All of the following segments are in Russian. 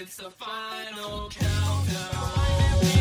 It's the final countdown.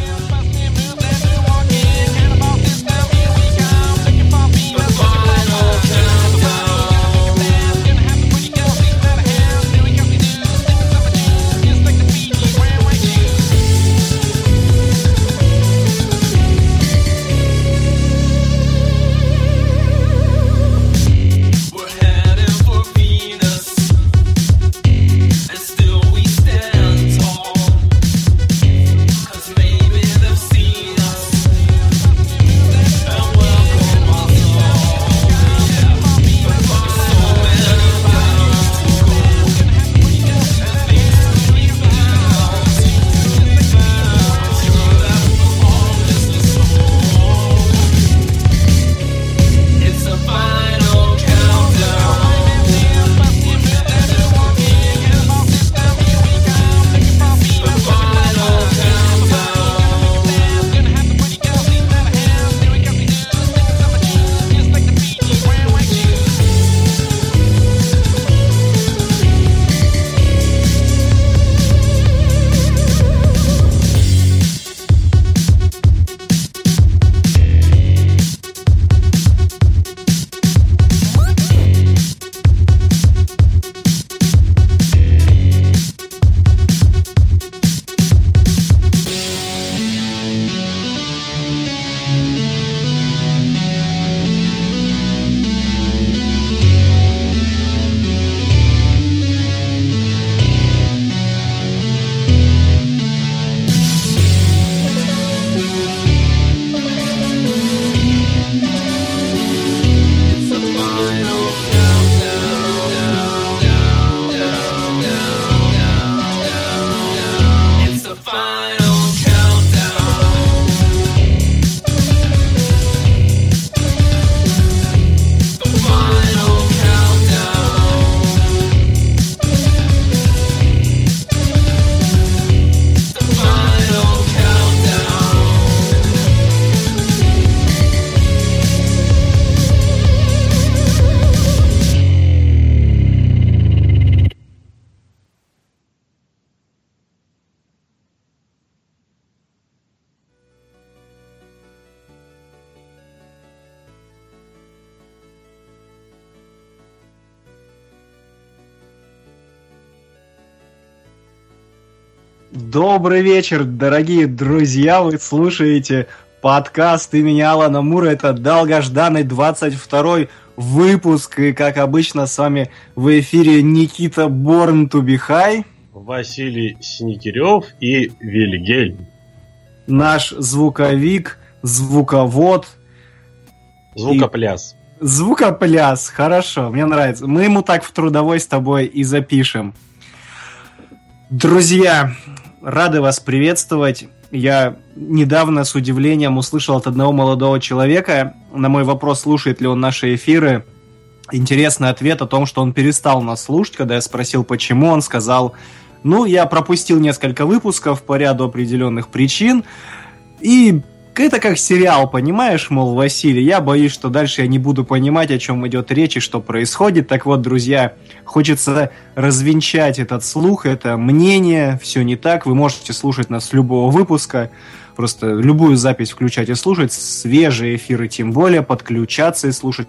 Добрый вечер, дорогие друзья, вы слушаете подкаст имени Алана Мура, это долгожданный 22 выпуск, и как обычно с вами в эфире Никита be High, Василий Синекирев и Вильгельм. наш звуковик, звуковод, Звукопляс. звукопляс, хорошо, мне нравится. Мы ему так в трудовой с тобой и запишем. Друзья, рады вас приветствовать. Я недавно с удивлением услышал от одного молодого человека на мой вопрос, слушает ли он наши эфиры. Интересный ответ о том, что он перестал нас слушать. Когда я спросил, почему, он сказал, ну, я пропустил несколько выпусков по ряду определенных причин. И это как сериал, понимаешь, мол, Василий, я боюсь, что дальше я не буду понимать, о чем идет речь и что происходит. Так вот, друзья, хочется развенчать этот слух, это мнение, все не так. Вы можете слушать нас с любого выпуска, просто любую запись включать и слушать, свежие эфиры тем более, подключаться и слушать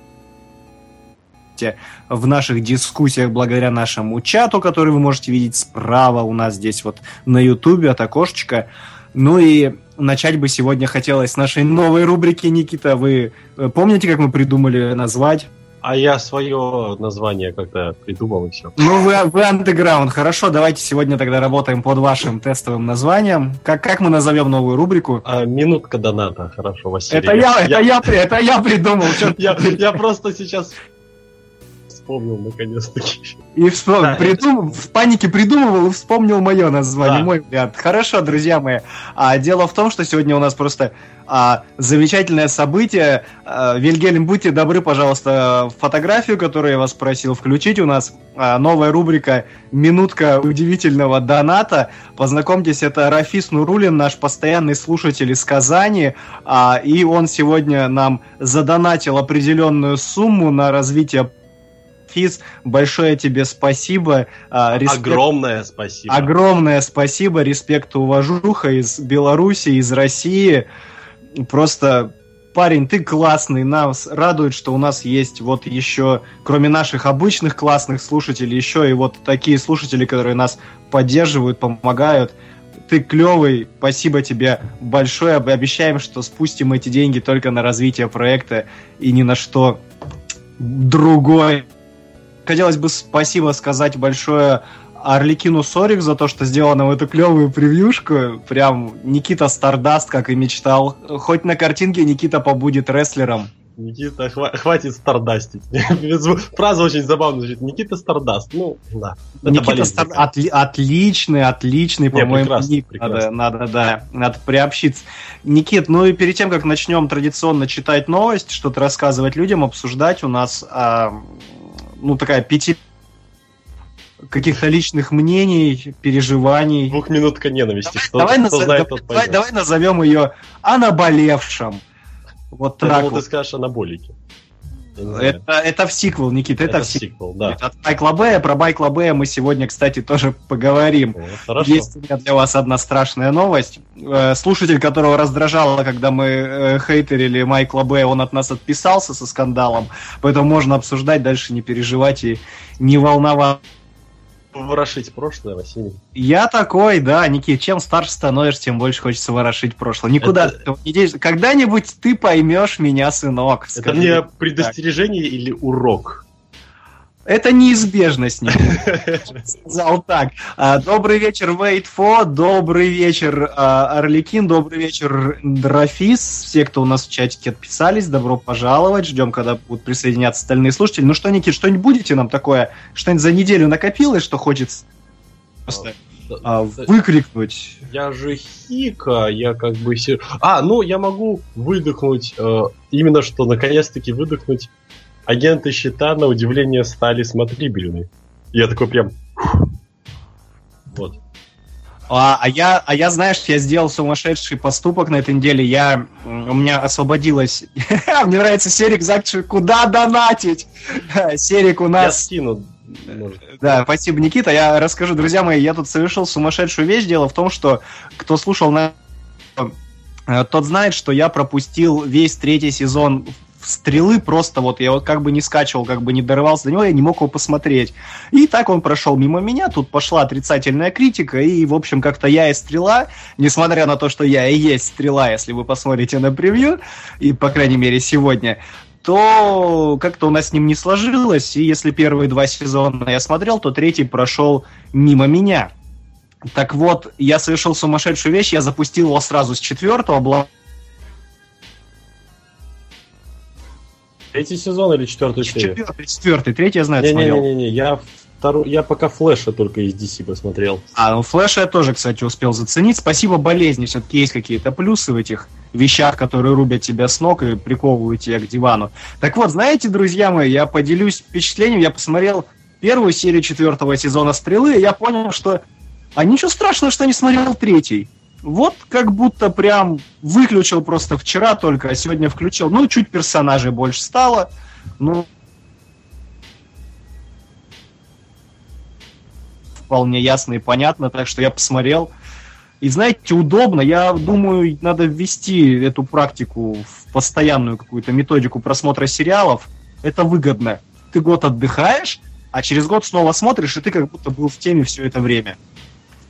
в наших дискуссиях благодаря нашему чату, который вы можете видеть справа у нас здесь вот на ютубе от окошечка. Ну и начать бы сегодня хотелось с нашей новой рубрики, Никита. Вы э, помните, как мы придумали назвать? А я свое название как-то придумал и все. Ну, вы, вы андеграунд. Хорошо, давайте сегодня тогда работаем под вашим тестовым названием. Как, как мы назовем новую рубрику? А, минутка доната, хорошо, Василий. Это я, это я, это я придумал. Я, я просто сейчас вспомнил наконец-таки. И вспом- Да. придум- в панике придумывал и вспомнил мое название, Да. мой вариант. Хорошо, друзья мои. А, дело в том, что сегодня у нас просто а, замечательное событие. А, Вильгельм, будьте добры, пожалуйста, фотографию, которую я вас просил включить у нас. А, новая рубрика «Минутка удивительного доната». Познакомьтесь, это Рафис Нурулин, наш постоянный слушатель из Казани. А, и он сегодня нам задонатил определенную сумму на развитие Физ, большое тебе спасибо. а, респект- Огромное спасибо. Огромное спасибо, респект и уважуха из Беларуси, из России. Просто, парень, ты классный. Нас радует, что у нас есть вот еще, кроме наших обычных классных слушателей, еще и вот такие слушатели, которые нас поддерживают, помогают. Ты клевый, спасибо тебе большое. Обещаем, что спустим эти деньги только на развитие проекта и ни на что другое. Хотелось бы спасибо сказать большое Орликину Сорик за то, что сделал нам эту клевую превьюшку. Прям Никита Стардаст, как и мечтал. Хоть на картинке Никита побудет рестлером. Никита, хва- хватит стардастить. Фраза очень забавно звучит. Никита Стардаст. Ну, да. Никита Стар... отли- отличный, отличный, по-моему, ник. Надо, надо, да, надо приобщиться. Никит, ну и перед тем, как начнем традиционно читать новость, что-то рассказывать людям, обсуждать, у нас, а, ну, такая пяти каких-то личных мнений, переживаний. Двухминутка ненависти. Что, давай, кто назов- знает, давай, давай назовем ее о наболевшем. Вот Я так думал, вот. ты скажешь не знаю. Это, это в сиквел, Никит, это, Это в сиквел. сиквел, да. От Майкла Бэя. Про Майкла Бэя мы сегодня, кстати, тоже поговорим. О, Хорошо. Есть у меня для вас одна страшная новость. Э, Слушатель, которого раздражало, когда мы э, хейтерили Майкла Бэя, он от нас отписался со скандалом, поэтому можно обсуждать, дальше не переживать и не волноваться. Ворошить прошлое, Василий. Я такой, да, Никит, чем старше становишься, тем больше хочется ворошить прошлое. Никуда Это- ты не денешься. Когда-нибудь ты поймешь меня, сынок. Это мне предостережение или урок? Это неизбежность, сказал так. А, Добрый вечер, Wait for, добрый вечер, а, Орликин, добрый вечер, Драфис. Все, кто у нас в чатике отписались, добро пожаловать. Ждем, когда будут присоединяться остальные слушатели. Ну что, Никит, что-нибудь будете нам такое? Что-нибудь за неделю накопилось, что хочется просто а, выкрикнуть? Я же хика, я как бы... А, ну, я могу выдохнуть, э, именно что, наконец-таки выдохнуть. Агенты щита, на удивление, стали смотрибельны. Я такой прям... Вот. А, а я, а я, знаешь, я сделал сумасшедший поступок на этой неделе. Я, у меня освободилась... Мне нравится Серик Закчи, куда донатить? Серик у Я нас... скину. может. Да, спасибо, Никита. Я расскажу, друзья мои, я тут совершил сумасшедшую вещь. Дело в том, что кто слушал на э, тот знает, что я пропустил весь третий сезон стрелы просто вот я вот как бы не скачивал, как бы не дорывался до него, я не мог его посмотреть. И так он прошел мимо меня, тут пошла отрицательная критика, и, в общем, как-то я и стрела, несмотря на то, что я и есть стрела, если вы посмотрите на превью, и, по крайней мере, сегодня, то как-то у нас с ним не сложилось, и если первые два сезона я смотрел, то третий прошел мимо меня. Так вот, я совершил сумасшедшую вещь, я запустил его сразу с четвертого, Третий сезон или четвертую серию? четвертый, четвертый, третий я знаю, смотрел. Не-не-не, я второй, я пока флеша только из DC посмотрел. А, ну Флэша я тоже, кстати, успел заценить. Спасибо болезни, все-таки есть какие-то плюсы в этих вещах, которые рубят тебя с ног и приковывают тебя к дивану. Так вот, знаете, друзья мои, я поделюсь впечатлением, я посмотрел первую серию четвертого сезона «Стрелы», и я понял, что... А ничего страшного, что не смотрел третий. Вот как будто прям выключил просто вчера только, а сегодня включил. Ну, чуть персонажей больше стало. Ну, вполне ясно и понятно, так что я посмотрел. И знаете, удобно. Я думаю, надо ввести эту практику в постоянную какую-то методику просмотра сериалов. Это выгодно. Ты год отдыхаешь, а через год снова смотришь, и ты как будто был в теме все это время.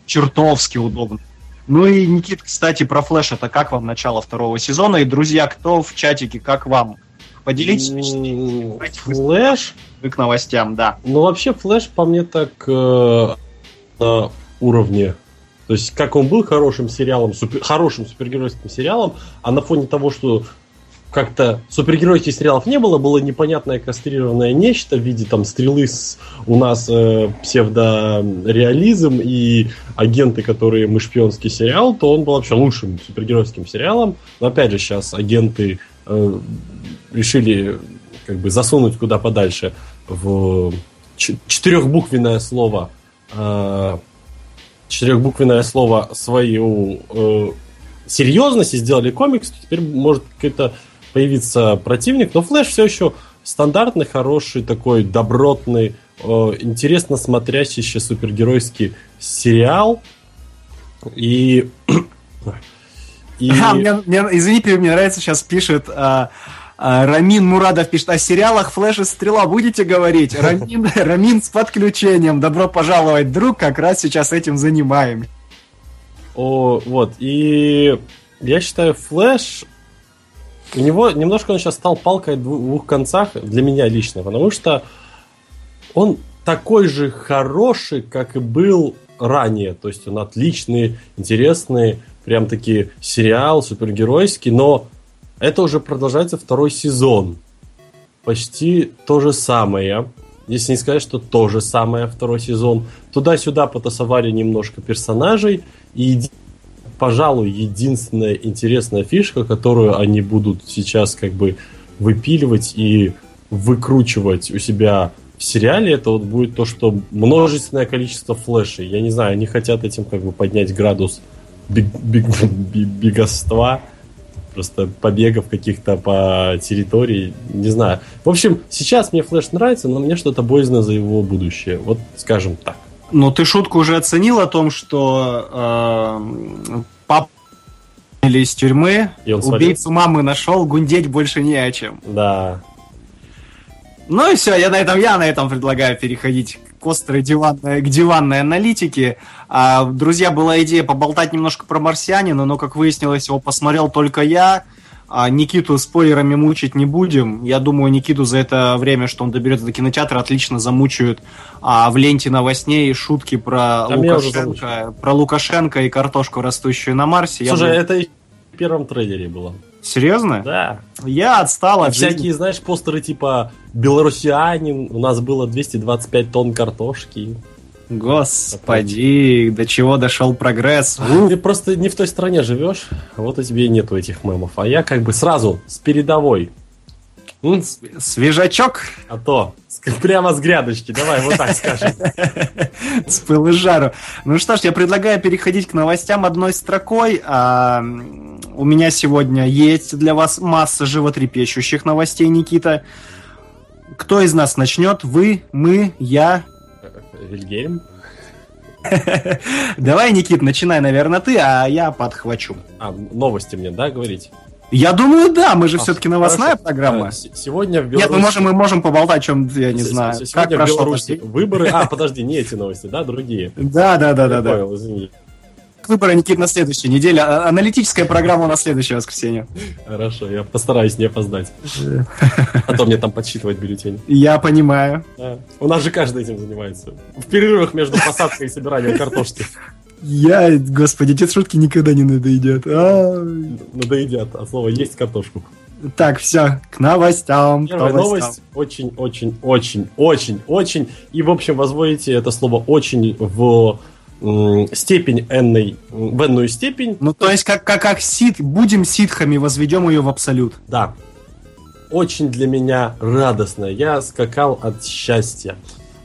Чертовски удобно. Ну и, Никит, кстати, про Флэш, это как вам начало второго сезона? И, друзья, кто в чатике, как вам? Поделитесь впечатлениями. Вы- Флэш? вы к новостям, да. Ну, вообще, Флэш по мне так э, на уровне. То есть, как он был хорошим сериалом, супер- хорошим супергеройским сериалом, а на фоне того, что как-то супергеройских сериалов не было, было непонятное кастрированное нечто в виде там стрелы с у нас э, псевдореализм и агенты, которые мы шпионский сериал, то он был вообще лучшим супергеройским сериалом. Но опять же, сейчас агенты э, решили как бы засунуть куда подальше в четырехбуквенное слово э, четырехбуквенное слово свою э, серьезность и сделали комикс, теперь может какой-то появиться противник, но Флэш все еще стандартный, хороший, такой добротный, э, интересно смотрящийся супергеройский сериал. И... и... А, мне, мне, извините, мне нравится, сейчас пишет а, а, Рамин Мурадов пишет, о сериалах Флэш и Стрела будете говорить? Рамин, Рамин с подключением, добро пожаловать, друг, как раз сейчас этим занимаем. О, вот, и я считаю, Флэш, у него немножко он сейчас стал палкой в двух концах, для меня лично, потому что он такой же хороший, как и был ранее. То есть он отличный, интересный, прям таки сериал, супергеройский, но это уже продолжается второй сезон. Почти то же самое. Если не сказать, что то же самое второй сезон. Туда-сюда потасовали немножко персонажей. И, пожалуй, единственная интересная фишка, которую они будут сейчас как бы выпиливать и выкручивать у себя в сериале, это вот будет то, что множественное количество флешей. Я не знаю, они хотят этим как бы поднять градус биг, биг, бигоства просто побегов каких-то по территории, не знаю. В общем, сейчас мне Флэш нравится, но мне что-то боязно за его будущее. Вот скажем так. Ну, ты шутку уже оценил о том, что э, пап или из тюрьмы, И убийцу мамы нашел, гундеть больше не о чем. Да. Ну и все, я на этом, я на этом предлагаю переходить к острой диванной, к диванной аналитике. А, друзья, была идея поболтать немножко про марсианина, но, как выяснилось, его посмотрел только я. А Никиту спойлерами мучить не будем. Я думаю, Никиту за это время, что он доберется до кинотеатра, отлично замучают а, в ленте новостей шутки про А Лукашенко, про Лукашенко и картошку, растущую на Марсе. Я Слушай, думаю- это и в первом трейлере было. Серьезно? Да. Я отстал от жизни. всякие, знаешь, постеры типа «Белорусианин», у нас было 225 тонн картошки. Господи, до чего дошел прогресс. Ты просто не в той стране живешь, вот и тебе и нету этих мемов. А я как бы сразу с передовой. М, Свежачок А то прямо с грядочки, давай вот так скажем. с пылу жару. Ну что ж, я предлагаю переходить к новостям одной строкой. А, у меня сегодня есть для вас масса животрепещущих новостей, Никита. Кто из нас начнет? Вы, мы, я? Вильгельм? Давай, Никит, начинай, наверное, ты, а я подхвачу. А, новости мне, да, говорить? Я думаю, да, мы же А, все-таки новостная хорошо. программа. А, с- Сегодня в Нет, Беларуси... мы можем, мы можем поболтать, о чем я не с- с- знаю. Сегодня Как в Беларуси выборы... А, подожди, не эти новости, да, другие. Да, да, да, да. понял, извини. Выборы, Никит, на следующей неделе. А- Аналитическая программа на следующее воскресенье. Хорошо, я постараюсь не опоздать. А то мне там подсчитывать бюллетень. Я понимаю. Да. У нас же каждый этим занимается. В перерывах между посадкой и собиранием картошки. Я, господи, эти шутки никогда не надоедят. А, Надоедят, а слово есть картошку. Так, все, к новостям. Первая новостям. новость очень, очень, очень, очень, очень. И, в общем, возводите это слово очень в степень м, в энную степень. Ну, то есть, как, как, как сит, будем ситхами, возведем ее в абсолют. Да. Очень для меня радостно. Я скакал от счастья.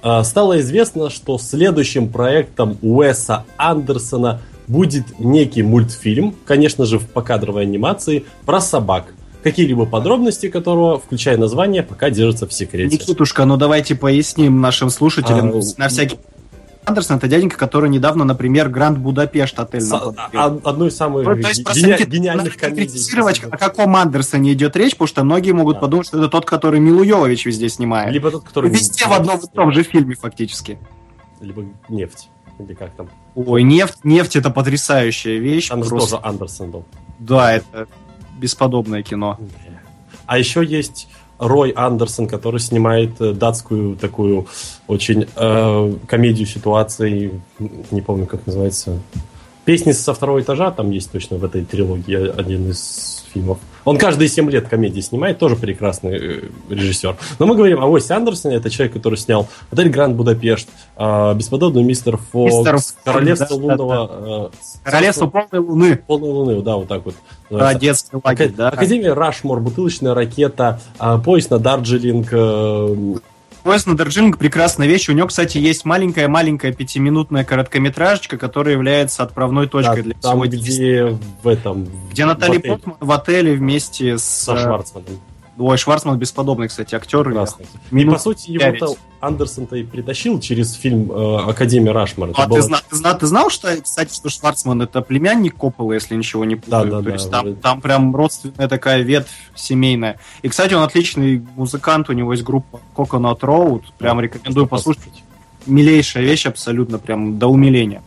А, Стало известно, что следующим проектом Уэса Андерсона будет некий мультфильм, конечно же, в покадровой анимации, про собак. Какие-либо подробности которого, включая название, пока держатся в секрете. Никитушка, ну давайте поясним нашим слушателям. А, на всякий Андерсон это дяденька, который недавно, например, Гранд Будапешт отель С- нам а- одной из самых Ну, то есть, просто, гени- гениальных комедий. о каком Андерсоне идет речь, потому что многие могут Да. подумать, что это тот, который Милу Йовович везде снимает. Либо тот, который... Везде в одном и том же фильме, фактически. Либо нефть. Или как там. Ой, нефть, нефть это потрясающая вещь. Там просто. тоже Андерсон был. Да, это бесподобное кино. А еще есть Рой Андерсон, который снимает э, датскую такую очень э, комедию ситуаций, не помню, как называется. Песни со второго этажа там есть точно в этой трилогии один из фильмов. Он каждые 7 лет комедии снимает, тоже прекрасный э, режиссер. Но мы говорим о Уэсе Андерсоне, это человек, который снял «Отель Гранд Будапешт», э, «Бесподобный мистер Фокс», Мистер «Королевство да, лунного...» э, Королевство полной луны. «Полной луны», да, вот так вот. Называется. детский лагерь, Ака- да. Академия Рашмор, бутылочная ракета, а, поезд на Дарджилинг. Поезд на Дарджилинг прекрасная вещь. У него, кстати, есть маленькая-маленькая пятиминутная короткометражечка, которая является отправной точкой да, для там, всего где в этом... Где в Натали отеле Портман в отеле вместе с... Со Шварцманом. Ой, Шварцман бесподобный, кстати, актер. Прекрасно. И Минут по сути его-то Андерсон-то и притащил через фильм э, Академия Рашмар. А было- ты, зна- ты, зна- ты знал, что, кстати, что Шварцман это племянник Коппола, если ничего не путаю? Да, да, То да, есть там, вроде. там прям родственная такая ветвь семейная. И, кстати, он отличный музыкант, у него есть группа Coconut Road, прям рекомендую послушать. Милейшая вещь абсолютно, прям до умиления.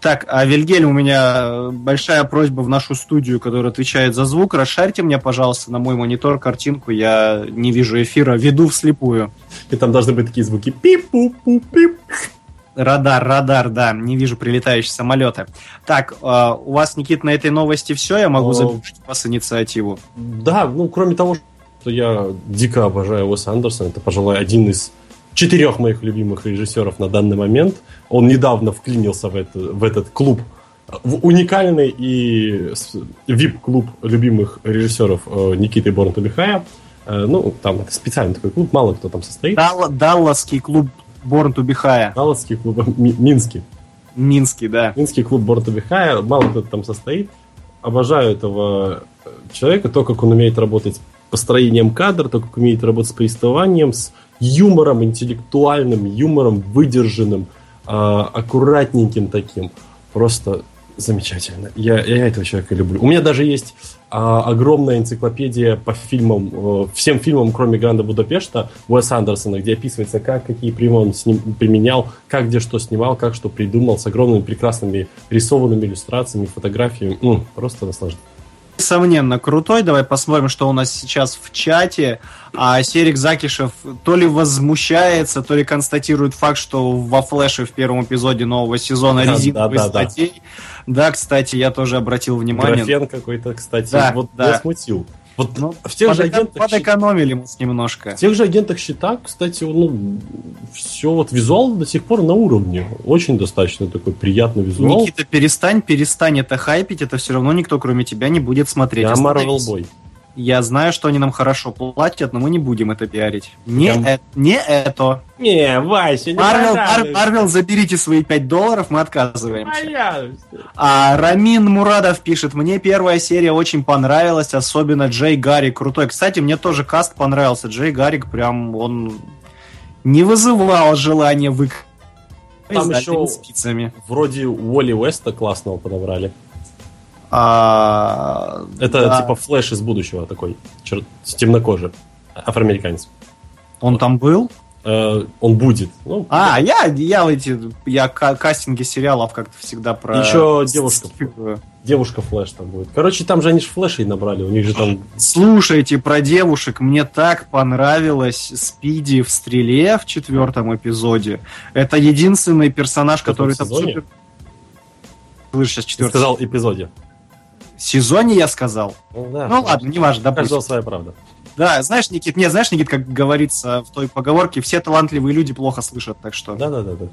Так, а Вильгельм, у меня большая просьба в нашу студию, которая отвечает за звук. Расшарьте мне, пожалуйста, на мой монитор картинку. Я не вижу эфира, веду вслепую. И там должны быть такие звуки. Пип-пуп-пуп-пип. Радар, радар, да, не вижу прилетающие самолеты. Так, э, у вас, Никит, на этой новости все, я могу завершить у вас инициативу. Да, ну, кроме того, что я дико обожаю Уэса Андерсона, это, пожалуй, один из четырех моих любимых режиссеров на данный момент. Он недавно вклинился в, это, в этот клуб, в уникальный и вип-клуб любимых режиссеров э, Никиты Борнтубихая. Э, Ну, там это специальный такой клуб, мало кто там состоит. Далла- Далласский клуб be High. Далласский клуб, Ми- Минский. Минский, да. Минский клуб Борта Бихая, мало кто там состоит. Обожаю этого э, человека, то, как он умеет работать с построением кадра, то, как умеет работать с повествованием, с юмором, интеллектуальным юмором, выдержанным, а, аккуратненьким таким. Просто замечательно. Я, я этого человека люблю. У меня даже есть а, огромная энциклопедия по фильмам, э, всем фильмам, кроме Гранда Будапешта, Уэса Андерсона, где описывается, как какие приемы он сним- применял, как где что снимал, как что придумал, с огромными прекрасными рисованными иллюстрациями, фотографиями. Просто наслаждение. Несомненно, крутой. Давай посмотрим, что у нас сейчас в чате. А Серик Закишев то ли возмущается, то ли констатирует факт, что во Флэше в первом эпизоде нового сезона Да, резиновый да, да, да. статей. Да, кстати, я тоже обратил внимание. Графен какой-то, кстати, Да, вот да. смутил. Вот Ну, в тех же агентах... Подэкономили мы немножко. В тех же агентах щита, кстати, ну, все вот визуал до сих пор на уровне. Очень достаточно такой приятный визуал. Никита, перестань, перестань это хайпить, это все равно никто, кроме тебя, не будет смотреть. Я. Марвел Бой. Я знаю, что они нам хорошо платят, но мы не будем это пиарить. Не, э- не это. Не, Вася, не Марвел, Мар-. Марвел, заберите свои 5 долларов, мы отказываемся. Понравилось. А Рамин Мурадов пишет, мне первая серия очень понравилась, особенно Джей Гаррик крутой. Кстати, мне тоже каст понравился. Джей Гаррик прям, он не вызывал желания вык... Там еще- спицами. Вроде Уолли Уэста классного подобрали. А, Это да. типа флэш из будущего такой, чер- с темнокожим, афроамериканец. Он там был? Э, он будет. Ну, А, я, я эти, я ка- кастинги сериалов как-то всегда про... Еще девушка. Девушка флэш там будет. Короче, там же они же флэшей набрали, у них же там... Слушайте, про девушек мне так понравилась Спиди в стреле в четвертом эпизоде. Это единственный персонаж, который там сезоне? супер. Слышь, сейчас Ты четвертый. сказал эпизоде. Сезоне я сказал. Ну, да, Ну ладно, неважно, У каждого допустим. своя правда. Да, знаешь, Никит, не, знаешь, Никит, как говорится в той поговорке, все талантливые люди плохо слышат, так что Да-да-да.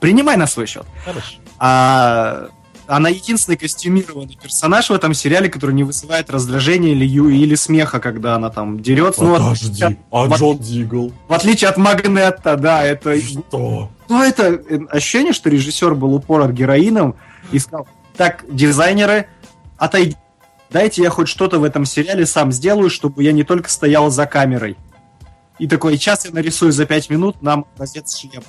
принимай на свой счет. Хорошо. А, она единственный костюмированный персонаж в этом сериале, который не вызывает раздражения или, или смеха, когда она там дерется. Ну, Подожди, а вот- Джон Дигл? в отличие от Магнета, да, это... Что? Ну, это э, ощущение, что режиссер был упорот героином и сказал, так, дизайнеры, отойди, дайте я хоть что-то в этом сериале сам сделаю, чтобы я не только стоял за камерой. И такой, сейчас я нарисую за 5 минут нам образец шлема.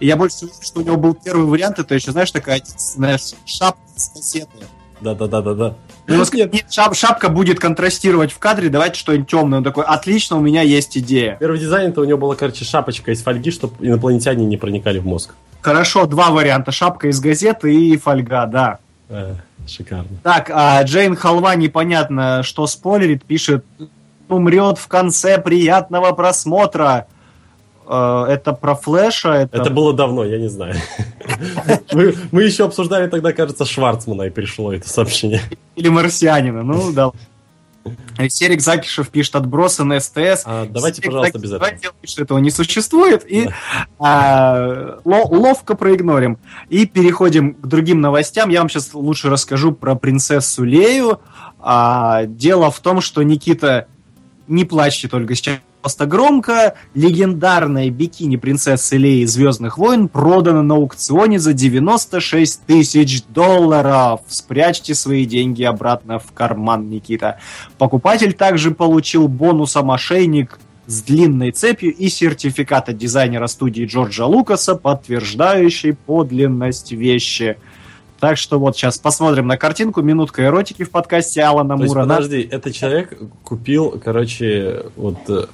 И я больше уверен, что у него был первый вариант, это еще, знаешь, такая знаешь, шапка с кассеты. Да-да-да-да-да. Ну, сказал, «Нет, шап- шапка будет контрастировать в кадре, давайте что-нибудь темное. Он такой, отлично, у меня есть идея. Первый дизайн-то у него была, короче, шапочка из фольги, чтобы инопланетяне не проникали в мозг. Хорошо, два варианта. Шапка из газеты и фольга, да. Э, шикарно. Так, а Джейн Халва непонятно, что спойлерит, пишет, умрет в конце приятного просмотра. Э, Это про Флэша? Это, Это было давно, я не знаю. Мы, мы еще обсуждали тогда, кажется, Шварцмана, и пришло это сообщение. Или марсианина? Ну, да. Серик Закишев пишет отбросы на СТС. А, давайте, Серик пожалуйста, без этого. что этого не существует. И а, ло- ловко проигнорим. И переходим к другим новостям. Я вам сейчас лучше расскажу про принцессу Лею. А, дело в том, что Никита, не плачьте только сейчас просто громко. Легендарная бикини принцессы Леи Звездных войн продана на аукционе за 96 тысяч долларов. Спрячьте свои деньги обратно в карман, Никита. Покупатель также получил бонусом ошейник с длинной цепью и сертификат от дизайнера студии Джорджа Лукаса, подтверждающий подлинность вещи. Так что вот сейчас посмотрим на картинку. Минутка эротики в подкасте Алана То есть, Мура. подожди, этот человек купил, короче, вот...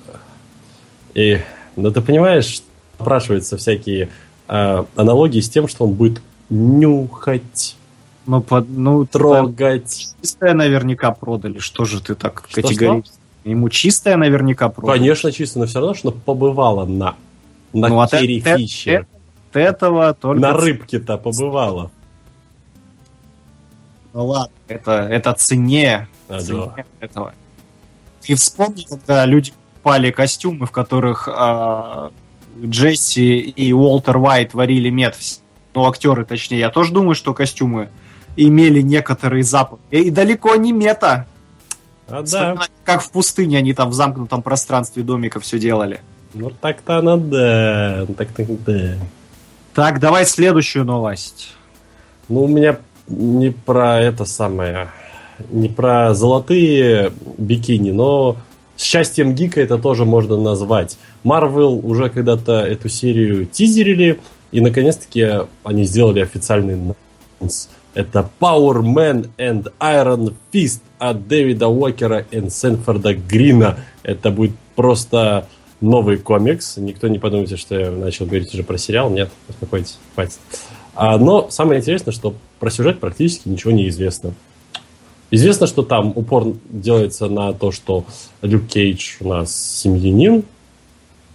И, ну ты понимаешь, спрашиваются всякие э, аналогии с тем, что он будет нюхать, Ну, под, ну, трогать. чистое наверняка продали. Что же ты так Что, категорически? Ему чистое наверняка продали. Конечно, чисто, но все равно, что побывала на, на Ну, от Керри э- э- Фишер. От этого только... На рыбке-то побывала. Ну ладно, это, это цене, А, цене да. этого. Ты вспомни, когда люди покупали костюмы, в которых а, Джесси и Уолтер Уайт варили мед. Ну, актеры, точнее. Я тоже думаю, что костюмы имели некоторый запах. И далеко не мета. А, да. Как в пустыне они там в замкнутом пространстве домика все делали. Ну так-то она да. Ну, Так-то да. Так, давай следующую новость. Ну, у меня не про это самое, не про золотые бикини, но счастьем гика это тоже можно назвать. Marvel уже когда-то эту серию тизерили, и наконец-таки они сделали официальный анонс. Это Power Man and Iron Fist от Дэвида Уокера и Сенфорда Грина. Это будет просто новый комикс. Никто не подумайте, что я начал говорить уже про сериал. Нет, успокойтесь, хватит. А, но самое интересное, что про сюжет практически ничего не известно. Известно, что там упор делается на то, что Люк Кейдж у нас семьянин,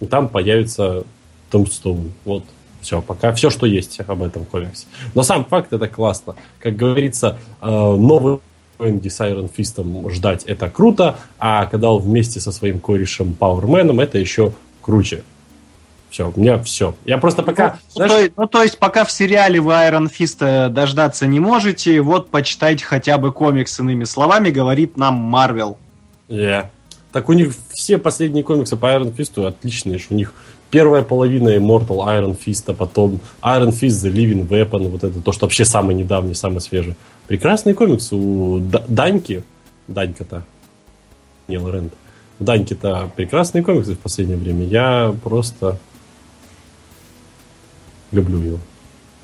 и там появится Томстоун. Вот, все, пока все, что есть об этом комиксе. Но сам факт это классно. Как говорится, э, новый Энди с Iron Фистом ждать это круто, а когда он вместе со своим корешем Пауэрменом, это еще круче. Все, у меня все. Я просто пока... Ну, ну, знаешь, то, ну, то есть, пока в сериале вы Iron Fist дождаться не можете, вот почитайте хотя бы комикс иными словами, говорит нам Марвел. Yeah. Так у них все последние комиксы по Iron Fist отличные. что У них первая половина Immortal Iron Fist, а потом Iron Fist The Living Weapon, вот это то, что вообще самый недавний, самый свежий. Прекрасный комикс у Даньки. Данька-то. Нил Рэнд. Даньки-то прекрасные комиксы в последнее время. Я просто люблю его.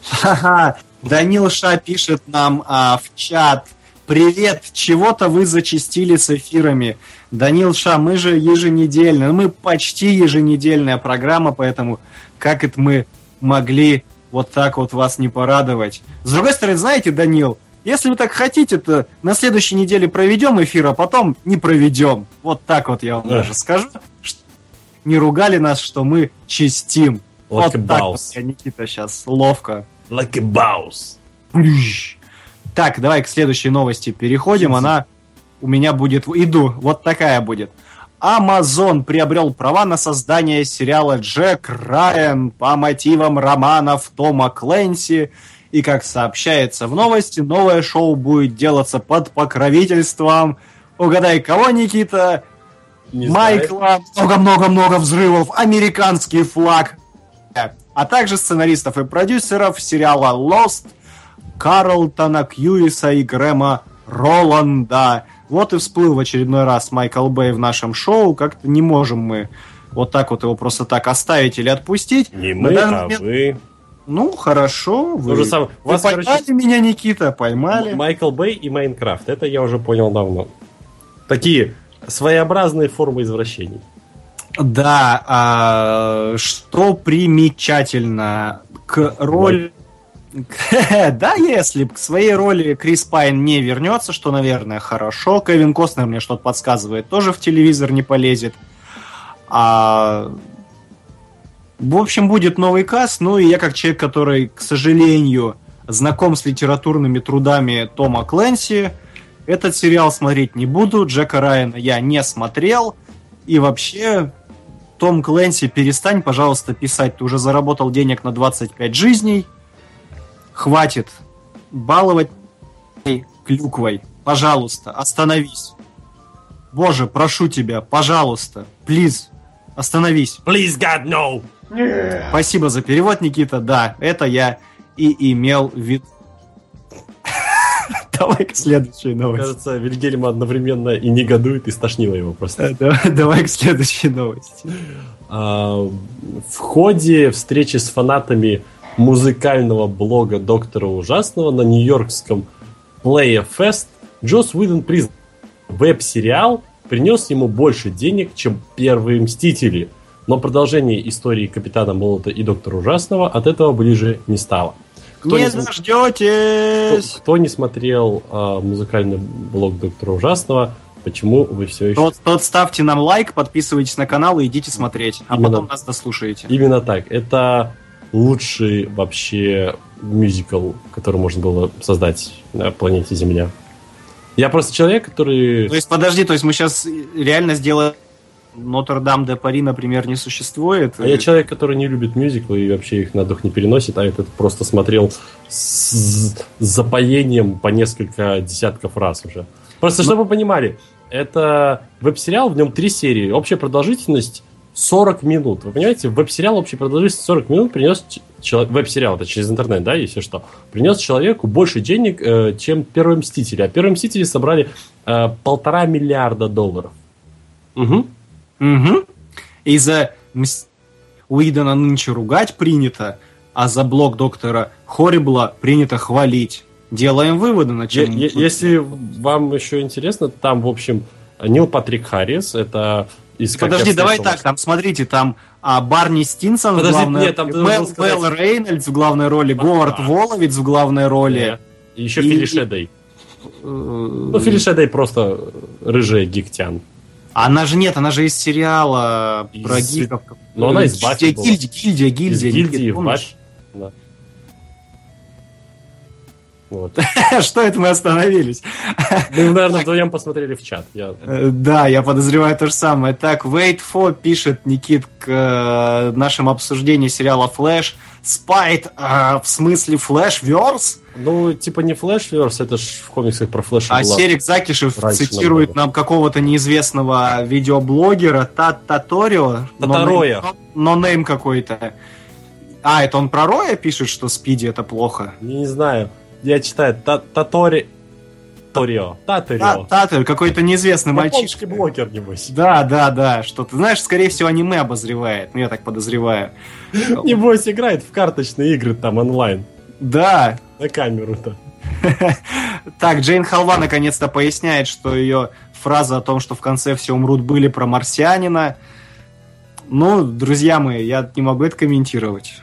Ха-ха. Данил Ша пишет нам а, в чат. Привет, чего-то вы зачистили с эфирами. Данил Ша, мы же еженедельно, ну, мы почти еженедельная программа, поэтому как это мы могли вот так вот вас не порадовать. С другой стороны, знаете, Данил, если вы так хотите, то на следующей неделе проведем эфир, а потом не проведем. Вот так вот я вам Да. даже скажу. Не ругали нас, что мы чистим. Like вот так я, Никита, сейчас ловко. Like a. Плющ. Так, давай к следующей новости переходим. Она у меня будет... Иду. Вот такая будет. Amazon приобрел права на создание сериала Джек Райан по мотивам романов Тома Кленси. И, как сообщается в новости, новое шоу будет делаться под покровительством... Угадай, кого, Никита? Не. Майкла, много-много-много взрывов, американский флаг, а также сценаристов и продюсеров сериала Lost, Карлтона Кьюиса и Грэма Роланда. Вот и всплыл в очередной раз Майкл Бэй в нашем шоу. Как-то не можем мы вот так вот его просто так оставить или отпустить. Не мы, а момент- вы. Ну, хорошо. Вы, же самое. вы Вас, поймали короче, меня, Никита, поймали. Майкл Бэй и Майнкрафт. Это я уже понял давно. Такие своеобразные формы извращений. Да, а, что примечательно к роли... Да, если к своей роли Крис Пайн не вернется, что, наверное, хорошо. Кевин Костнер мне что-то подсказывает, тоже в телевизор не полезет. А... В общем, будет новый каст. Ну и я как человек, который, к сожалению, знаком с литературными трудами Тома Кленси, этот сериал смотреть не буду. Джека Райана я не смотрел. И вообще, том Кленси, перестань, пожалуйста, писать. Ты уже заработал денег на 25 жизней. Хватит баловать клюквой. Пожалуйста, остановись. Боже, прошу тебя, пожалуйста, плиз. Остановись. Please God, no! Спасибо за перевод, Никита. Да, это я и имел в виду. Давай к следующей новости. Кажется, Вильгельм одновременно и негодует, и стошнило его просто. Давай- к следующей новости. А, В ходе встречи с фанатами музыкального блога Доктора Ужасного на нью-йоркском Fest Джос Уидон признал, веб-сериал принес ему больше денег, чем первые Мстители. Но продолжение истории Капитана Молота и Доктора Ужасного от этого ближе не стало. Кто Не не, см- кто, дождетесь! кто не смотрел а, музыкальный блог Доктора Ужасного, почему вы все еще... Тот, тот ставьте нам лайк, подписывайтесь на канал и идите смотреть, а Именно. потом нас дослушаете. Именно так. Это лучший вообще мюзикл, который можно было создать на планете Земля. Я просто человек, который... То есть, подожди, то есть мы сейчас реально сделаем Нотр-Дам де Пари, например, не существует? А я человек, который не любит мюзиклы и вообще их на дух не переносит, а этот просто смотрел с, запоением по несколько десятков раз уже. Просто, чтобы вы понимали, это веб-сериал, в нем три серии, общая продолжительность 40 минут. Вы понимаете, веб-сериал общей продолжительность 40 минут принес ч- чело- веб-сериал, это через интернет, да, если что, принес человеку больше денег, э, чем Первые Мстители. А Первые Мстители собрали э, полтора миллиарда долларов. Угу. Угу. И за Мс- Уидона нынче ругать принято, а за блок доктора Хоррибла принято хвалить. Делаем выводы, на чем... Е- Если вам еще интересно, там, в общем, Нил Патрик Харрис, это из «Как я Подожди, давай так, там, смотрите, там а, Барни Стинсон Подожди, в главной нет, там Мел, сказать- Мел Рейнольдс в главной роли, Да. Говард Воловиц в главной роли. И еще И- Фили Шедей. Э, Ну, Фили Шедей просто рыжая гиктян. Она же нет, она же из сериала Из- про гиков. Но она из Баффи Гильдия, была. гильдия, гильдия, Из гильдия. гильдии Никит, в помнишь? Баффи. Да. Вот. Что это мы остановились? Мы, наверное, вдвоем посмотрели в чат. Я... Э, Да, я подозреваю то же самое. Так, Wait for пишет Никит к э, нашему обсуждению сериала Флэш. Спайт, э, в смысле Флэш-верс? Ну, типа не флэш-верс, это ж в комиксах про флэша А была. Серик Закишев раньше цитирует намного. нам какого-то неизвестного видеоблогера Тататорио. Татароя. Но нейм какой-то. А, это он про Роя пишет, что Спиди это плохо? Не знаю. Я читаю Та- Татори... Торио. Та- Таторио. Татарио, какой-то неизвестный мальчишка. блогер, небось. Да, да, да, что ты знаешь, скорее всего, аниме обозревает, ну я так подозреваю. Небось играет в карточные игры там онлайн. Да. На камеру-то. Так, Джейн Халва наконец-то поясняет, что ее фраза о том, что в конце все умрут, были про марсианина. Ну, друзья мои, я не могу это комментировать.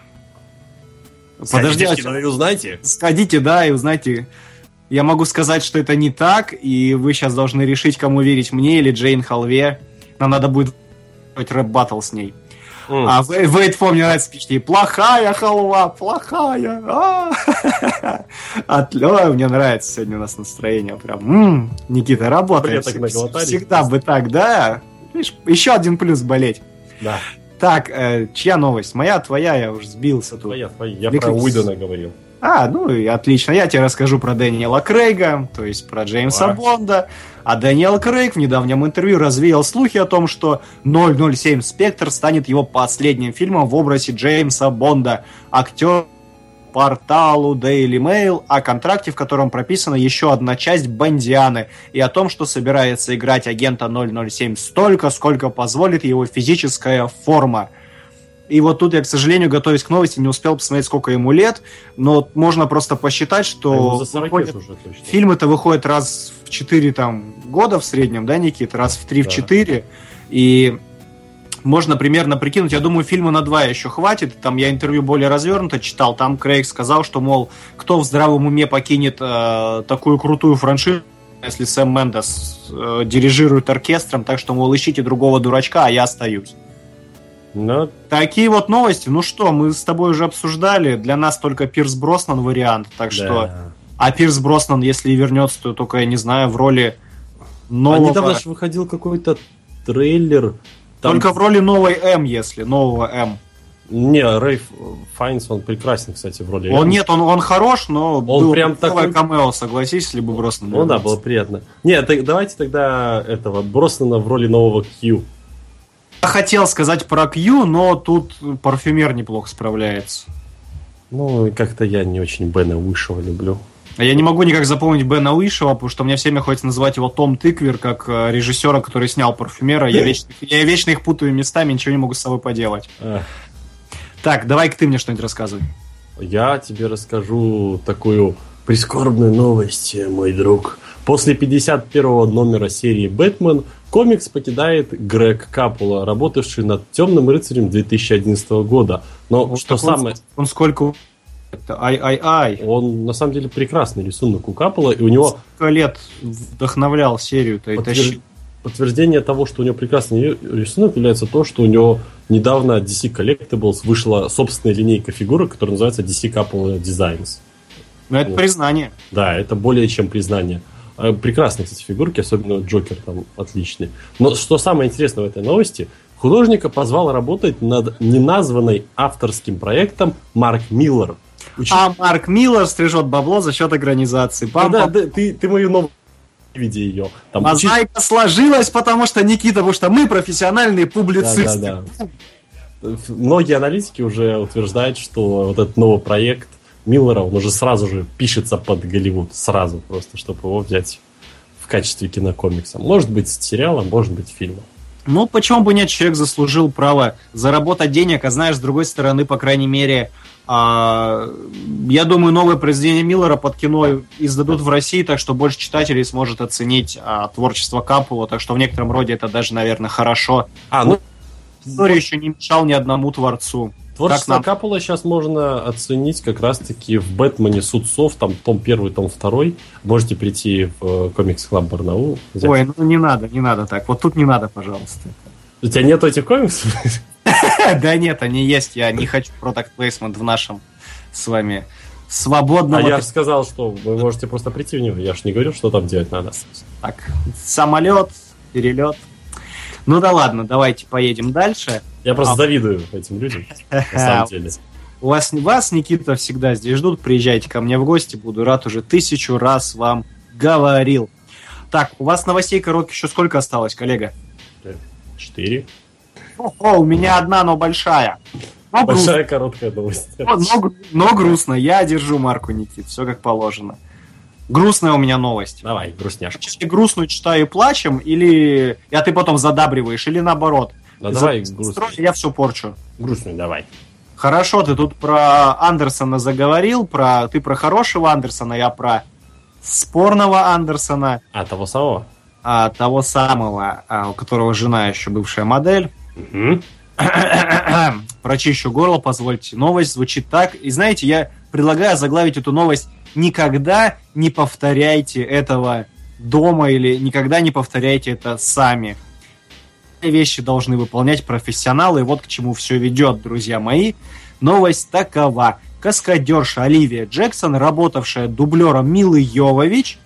Подожди, чё- узнаете. сходите, да, и узнайте. Я могу сказать, что это не так, и вы сейчас должны решить, кому верить, мне или Джейн Халве. Нам надо будет рэп-баттл с ней. А вы, вы это помню, нравится, пишите, ей, плохая халва, плохая. а». От- Ой, мне нравится сегодня у нас настроение. Прям, Никита, работает. Всегда бы так, да. Еще один плюс болеть. Да, Так, э, чья новость? Моя, твоя, я уже сбился тут. твоя, твоя. Я Мне про Уидона говорил. А, ну и отлично. Я тебе расскажу про Дэниела Крейга, то есть про Джеймса Давай. Бонда. А Дэниел Крейг в недавнем интервью развеял слухи о том, что 007 Спектр станет его последним фильмом в образе Джеймса Бонда. Актер порталу Daily Mail о контракте, в котором прописана еще одна часть Бондианы, и о том, что собирается играть агента 007 столько, сколько позволит его физическая форма. И вот тут я, к сожалению, готовясь к новости, не успел посмотреть, сколько ему лет, но можно просто посчитать, А что 40 выходит- уже точно. фильмы-то выходят раз в 4 там, года в среднем, да, Никит? Раз в 3 в Да. 4. И можно примерно прикинуть, я думаю, фильма на два еще хватит. Там я интервью более развернуто читал. Там Крейг сказал, что, мол, кто в здравом уме покинет э, такую крутую франшизу, если Сэм Мендес э, дирижирует оркестром, так что, мол, ищите другого дурачка, а я остаюсь. Ну, Такие вот новости. Ну что, мы с тобой уже обсуждали. Для нас только Пирс Броснан вариант. Так что... да. А Пирс Броснан, если и вернется, то только, я не знаю, в роли А нового... недавно же выходил какой-то трейлер. там- Только в роли новой М, если, нового М. Не, Рейф Файнс, он прекрасен, кстати, в роли. Он М. нет, он, он хорош, но был прям такой- камео, согласись, если бы Броснан Ну да, было приятно. Не, так давайте тогда этого Броснана в роли нового Q. хотел сказать про Q, но тут парфюмер неплохо справляется. Ну, как-то я не очень Бена Вышева люблю. А Я не могу никак запомнить Бена Уишева, потому что мне все время хочется называть его Том Тыквер, как э, режиссера, который снял парфюмера. Я вечно, я вечно их путаю местами, ничего не могу с собой поделать. Эх. Так, давай-ка ты мне что-нибудь рассказывай. Я тебе расскажу такую прискорбную новость, мой друг. После 51 номера серии «Бэтмен» комикс покидает Грег Капула, работавший над «Темным рыцарем» 2011 года. Но Вот что так он- самое... Он сколько... Это Ай-ай-ай. Он на самом деле прекрасный рисунок у Капула, и у него Сколько лет вдохновлял серию-то и Подтвер- тащил. подтверждение того, что у него прекрасный ри- рисунок, является то, что у него недавно DC Collectibles вышла собственная линейка фигурок, которая называется DC Couple Designs. Ну, это Вот. признание. Да, это более чем признание. Э, Прекрасные, кстати, фигурки, особенно Джокер там отличный. Но что самое интересное в этой новости, художника позвал работать над неназванной авторским проектом Марк Миллер. Учи- А Марк Миллер стрижет бабло за счет организации. Да, Пам да, да, ты, ты мою новую види ее. Там учи- Мозаика сложилась, потому что Никита, потому что мы профессиональные публицисты. Да, да, да. Многие аналитики уже утверждают, что вот этот новый проект Миллера, он уже сразу же пишется под Голливуд. Сразу просто, чтобы его взять в качестве кинокомикса. Может быть, сериалом, может быть, фильмом. Ну, почему бы нет, человек заслужил право заработать денег, а знаешь, с другой стороны, по крайней мере, а, я думаю, новое произведение Миллера под кино издадут в России, так что больше читателей сможет оценить а, творчество Капула, так что в некотором роде это даже, наверное, хорошо. А, ну, История еще не мешал ни одному творцу. Творчество нам? Капула сейчас можно оценить как раз-таки в «Бэтмене. Суд сов», там том первый, том второй. Можете прийти в э, комикс-клаб Барнаул. взять. Ой, ну не надо, не надо так. Вот тут не надо, пожалуйста. У тебя нет этих комиксов? Да нет, они есть. Я не хочу продакт плейсмент в нашем с вами А свободном я же сказал, что вы можете просто прийти в него. Я же не говорю, что там делать надо. Так, самолет, перелет. Ну да ладно, давайте поедем дальше. Я просто А. завидую этим людям, на самом деле. У вас, вас, Никита, всегда здесь ждут. Приезжайте ко мне в гости, буду рад уже тысячу раз вам говорил. Так, у вас новостей коротких еще сколько осталось, коллега? Четыре. О, у меня одна, но большая. Но грустно, Большая короткая новость. но, но- но грустно. Я держу марку, Никит, все как положено. Грустная у меня новость. Давай, грустняшка. Если грустную читаю и плачем, или... А ты потом задабриваешь, или наоборот. Да давай За- грустную. строй, Я все порчу. Грустную давай. Хорошо, ты тут про Андерсона заговорил, про ты про хорошего Андерсона, я про спорного Андерсона, А, того самого? а, того самого, а, у которого жена еще бывшая модель. Мгм. Прочищу горло, позвольте. Новость звучит так. И знаете, я предлагаю заглавить эту новость «Никогда не повторяйте этого дома» или «Никогда не повторяйте это сами». Вещи должны выполнять профессионалы, вот к чему все ведет, друзья мои. Новость такова. Каскадерша Оливия Джексон, работавшая дублером Милы Йовович,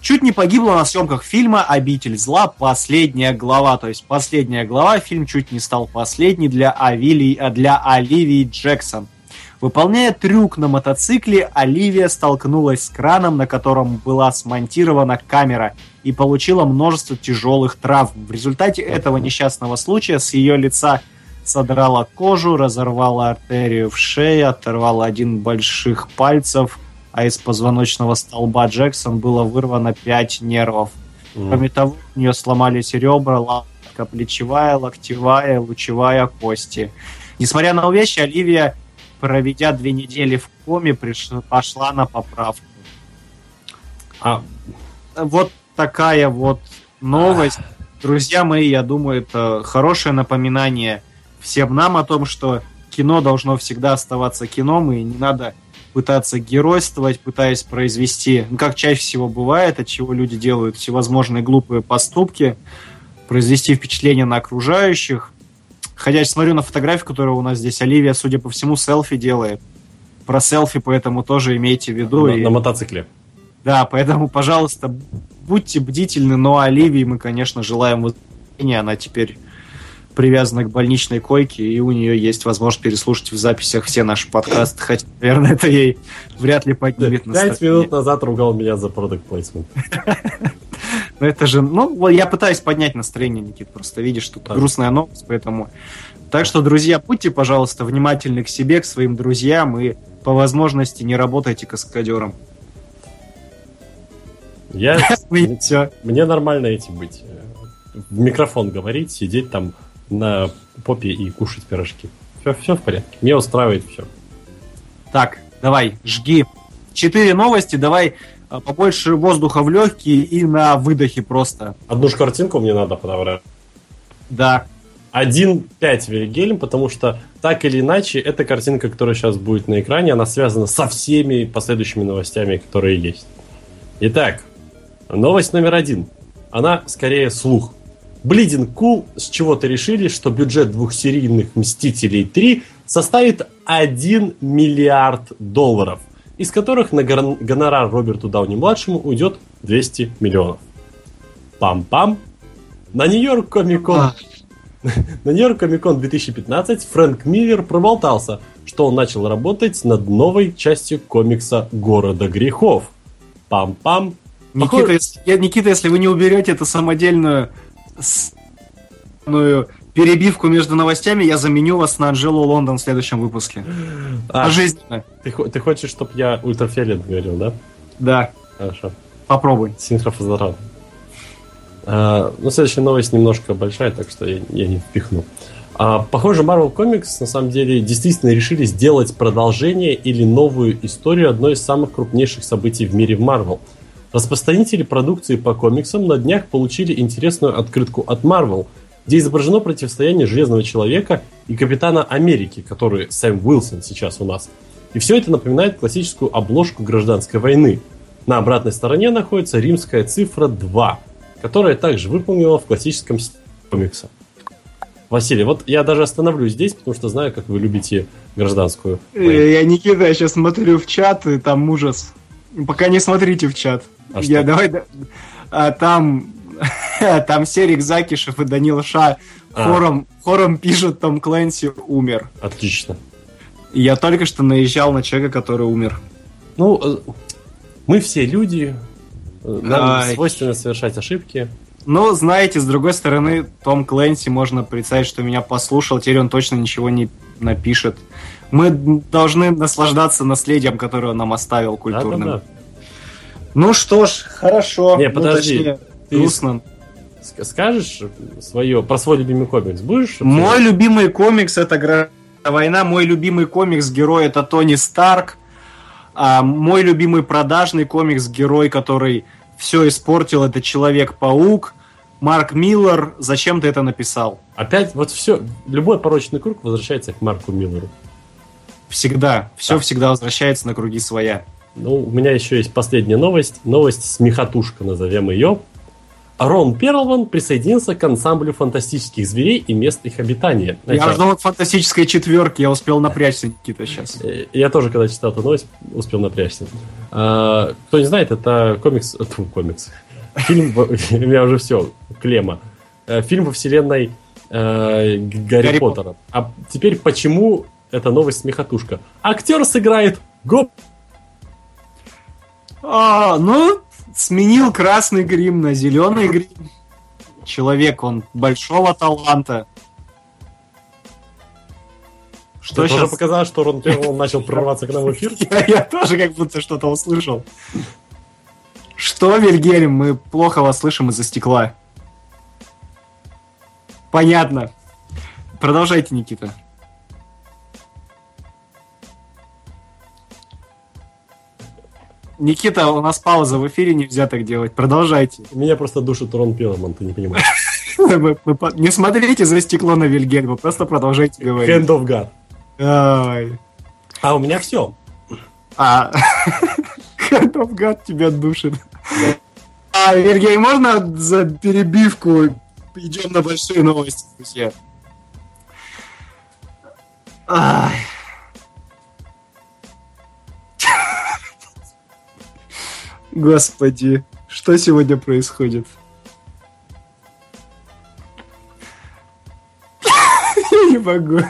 чуть не погибла на съемках фильма «Обитель зла. Последняя глава». То есть последняя глава, фильм чуть не стал последний для, Авилии, для Оливии Джексон. Выполняя трюк на мотоцикле, Оливия столкнулась с краном, на котором была смонтирована камера, и получила множество тяжелых травм. В результате этого несчастного случая с ее лица содрала кожу, разорвала артерию в шее, оторвала один больших пальцев, а из позвоночного столба Джексон было вырвано 5 нервов. Кроме того, у нее сломались ребра, лапка плечевая, локтевая, лучевая кости. Несмотря на увечья, Оливия, проведя две недели в коме, приш- пошла на поправку. А, Вот такая вот новость. Друзья мои, я думаю, это хорошее напоминание всем нам о том, что кино должно всегда оставаться кином, и не надо пытаться геройствовать, пытаясь произвести, ну, как чаще всего бывает, от чего люди делают всевозможные глупые поступки, произвести впечатление на окружающих. Хотя я смотрю на фотографию, которая у нас здесь, Оливия, судя по всему, селфи делает. Про селфи, поэтому тоже имейте в виду. на, и- на мотоцикле. да, поэтому, пожалуйста, будьте бдительны, но Оливии мы, конечно, желаем выздоровления. Она теперь привязана к больничной койке, и у нее есть возможность переслушать в записях все наши подкасты, хотя, наверное, это ей вряд ли поднимет Пять настроение. минут назад ругал меня за продукт плейсмент. Ну это же, ну, я пытаюсь поднять настроение, Никит, просто видишь, что Так. грустная новость, поэтому... Так что, друзья, будьте, пожалуйста, внимательны к себе, к своим друзьям и по возможности не работайте каскадером. Я, Все. мне нормально этим быть. В микрофон говорить, сидеть там на попе и кушать пирожки. Все, все в порядке. Меня устраивает все. Так, давай, жги. Четыре новости, давай побольше воздуха в легкие и на выдохе просто. Одну же картинку мне надо подобрать. Да. 1.5 Вильгельм, потому что так или иначе, эта картинка, которая сейчас будет на экране, она связана со всеми последующими новостями, которые есть. Итак, новость номер один. Она скорее слух. Bleeding Cool с чего-то решили, что бюджет двухсерийных Мстителей 3 составит 1 миллиард долларов, из которых на гон- гонорар Роберту Дауни-младшему уйдет 200 миллионов. Пам-пам. На Нью-Йорк Комик-Кон А, на Нью-Йорк Комик-Кон 2015 Фрэнк Миллер проболтался, что он начал работать над новой частью комикса «Города грехов». Пам-пам. Никита, Похоже- если, Никита, если вы не уберете эту самодельную ную перебивку между новостями, я заменю вас на Анжелу Лондон в следующем выпуске. А, Пожизненно. ты, хо- ты хочешь, чтобы я ультрафиолет говорил, да? Да, Хорошо. попробуй. Синхрофазоран. А, ну, следующая новость немножко большая, так что я, я не впихну. А, похоже, Marvel Comics на самом деле действительно решили сделать продолжение или новую историю одной из самых крупнейших событий в мире в Marvel. Распространители продукции по комиксам на днях получили интересную открытку от Marvel, где изображено противостояние Железного Человека и Капитана Америки, который Сэм Уилсон сейчас у нас. И все это напоминает классическую обложку гражданской войны. На обратной стороне находится римская цифра 2, которая также выполнена в классическом стиле комикса. Василий, вот я даже остановлюсь здесь, потому что знаю, как вы любите гражданскую войну. Э, Я Никита, я сейчас смотрю в чат, и там ужас. Пока не смотрите в чат. А я что? давай. да- а, там. Там Серик Закишев и Данил Ша А. хором, хором пишут, Том Клэнси умер. Отлично. И я только что наезжал на человека, который умер. Ну, э, мы все люди, э, нам Ай. свойственно совершать ошибки. Но, знаете, с другой стороны, Том Клэнси можно представить, что меня послушал, теперь он точно ничего не напишет. Мы должны наслаждаться наследием, которое он нам оставил культурным. Да-да-да. Ну что ж, хорошо. Не, Ну, подожди. точнее, Ты грустно. Ск- Скажешь свое, про свой любимый комикс будешь? Мой любимый комикс это «Гражданская война. Мой любимый комикс герой это Тони Старк. А мой любимый продажный комикс герой, который все испортил, это Человек-паук. Марк Миллер, зачем ты это написал? Опять вот все, любой порочный круг возвращается к Марку Миллеру. Всегда. Все Да. всегда возвращается на круги своя. Ну, у меня еще есть последняя новость. Новость смехотушка, назовем ее. Рон Перлман присоединился к ансамблю фантастических зверей и мест их обитания. Знаете, Я жду фантастической четверки, я успел напрячься, Никита, сейчас. э, Я тоже, когда читал эту новость, успел напрячься. А, Кто не знает, это комикс... тьфу, комикс. Фильм... У меня уже все, клемма. Э, Фильм во вселенной э, Гарри Поттера. А теперь почему эта новость смехотушка? Актер сыграет Гоп А, ну, сменил красный грим на зеленый грим. Человек, он большого таланта. Что тоже сейчас? показалось, что Рон Перлман начал прорываться к нам в эфир. Я, я тоже как будто что-то услышал. Что, Вильгельм, мы плохо вас слышим из-за стекла. Понятно. Продолжайте, Никита. Никита, у нас пауза в эфире, нельзя так делать. Продолжайте. Меня просто душит Рон Перлман, ты не понимаешь. Не смотрите за стекло на Вильгельма, просто продолжайте говорить. Hand of God. А у меня все. А, Hand of God тебя душит. А, Вергей, можно за перебивку идем на большие новости, друзья? Ай. Господи, что сегодня происходит? Я не могу.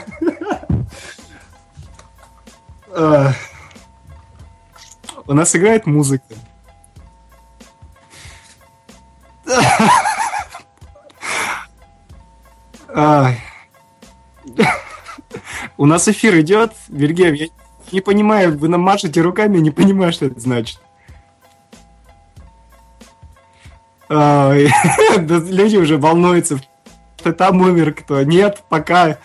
Ах. У нас играет музыка. Ай. У нас эфир идет, Вильгельм, я не понимаю, вы нам машете руками, не понимаю, что это значит. люди уже волнуются, что там умер кто. Нет, пока,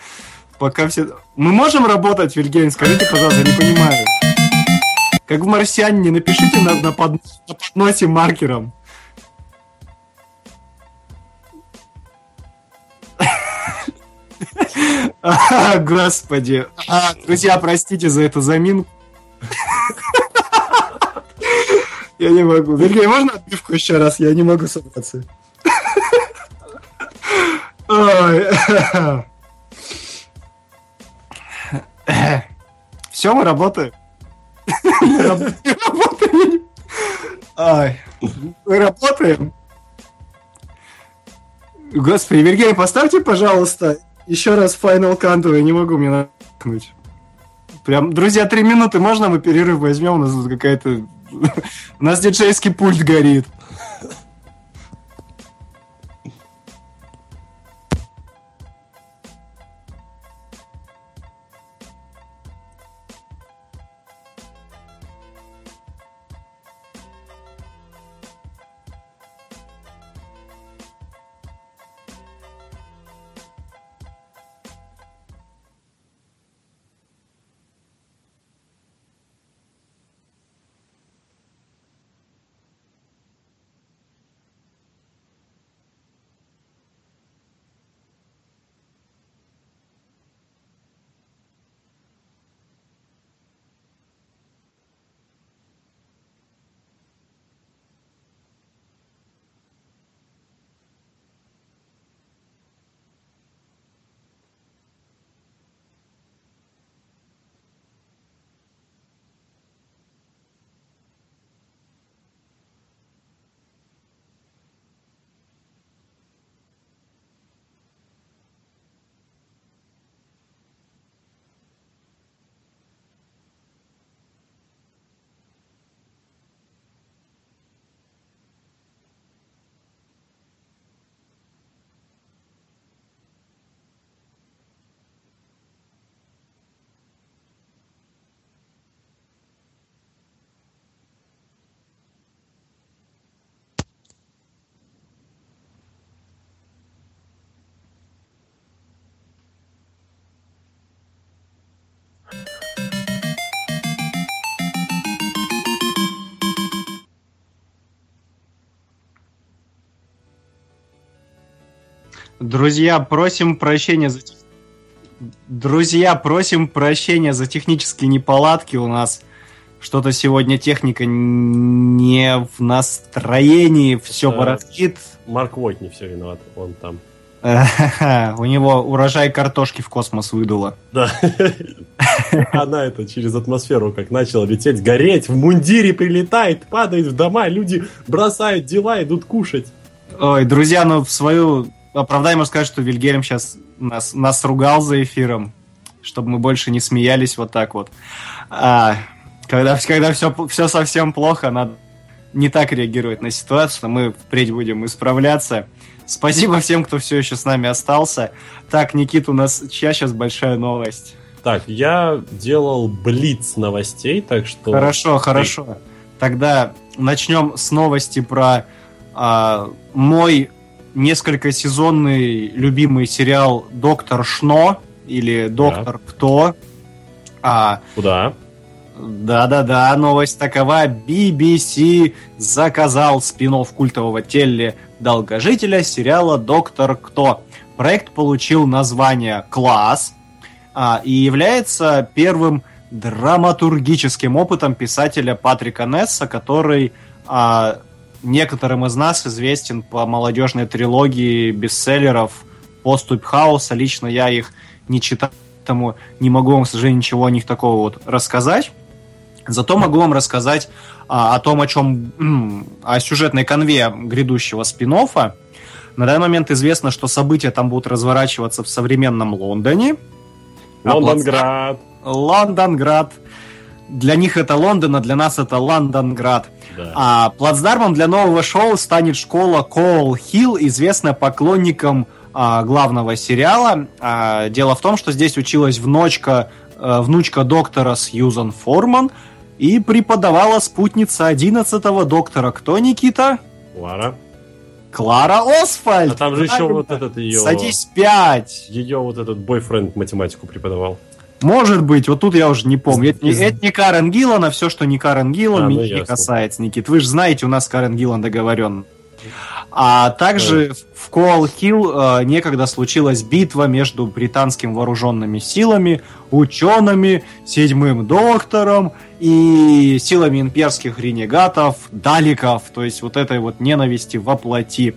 пока все... Мы можем работать, Вильгельм? Скажите, пожалуйста, не понимаю. Как в «Марсиане», напишите на, на, под- на подносе маркером. А, господи. А, друзья, простите за эту заминку. Я не могу. Вернее, можно отбивку еще раз? Я не могу собраться. Все, мы работаем. Мы раб- мы работаем. Мы работаем. Господи, Вергей, поставьте, пожалуйста, еще раз Final Countdown, я не могу мне нахнуть. Прям, друзья, три минуты, можно мы перерыв возьмем? У нас тут какая-то... У нас диджейский пульт горит. Друзья, просим прощения за... Друзья, просим прощения за технические неполадки. У нас что-то сегодня техника не в настроении, все воротит. Марк Войт не все виноват, он там. У него урожай картошки в космос выдуло. Да. Она это через атмосферу как начала лететь, гореть, в мундире прилетает, падает в дома, люди бросают дела, идут кушать. Ой, друзья, ну в свою оправдание можно сказать, что Вильгельм сейчас нас, нас ругал за эфиром, чтобы мы больше не смеялись вот так вот. А, когда когда все, все совсем плохо, надо не так реагировать на ситуацию, мы впредь будем исправляться. Спасибо всем, кто все еще с нами остался. Так, Никит, у нас чья сейчас большая новость? Так, я делал блиц новостей, так что... Хорошо, хорошо. Тогда начнем с новости про а, мой несколько сезонный любимый сериал Доктор Шно или Доктор Кто. А, Куда? да-да-да, новость такова. BBC заказал спин культового теле долгожителя сериала «Доктор Кто». Проект получил название «Класс» а, и является первым драматургическим опытом писателя Патрика Несса, который а, некоторым из нас известен по молодежной трилогии бестселлеров «Поступь хаоса». Лично я их не читал, поэтому не могу вам, к сожалению, ничего о них такого вот рассказать. Зато могу вам рассказать а, о том, о чем, о сюжетной конве грядущего спин -оффа. На данный момент известно, что события там будут разворачиваться в современном Лондоне. А Лондонград. Лондонград. Для них это Лондон, а для нас это Лондонград. Да. А плацдармом для нового шоу станет школа Коул Хилл, известная поклонникам а, главного сериала. А, дело в том, что здесь училась внучка, э, внучка доктора Сьюзан Форман и преподавала спутница 11-го доктора. Кто, Никита? Лара. Клара Освальд! А там же еще вот этот ее... Садись пять! Ее вот этот бойфренд математику преподавал. Может быть, вот тут я уже не помню. Это, не- это не Карен Гиллан, а все, что не Карен Гиллан, А, ну, меня не ясно. касается, Никит. Вы же знаете, у нас Карен Гиллан договорен. А также в Коал Хилл э, некогда случилась битва между британскими вооруженными силами, учеными, седьмым доктором и силами имперских ренегатов, даликов, то есть вот этой вот ненависти во плоти.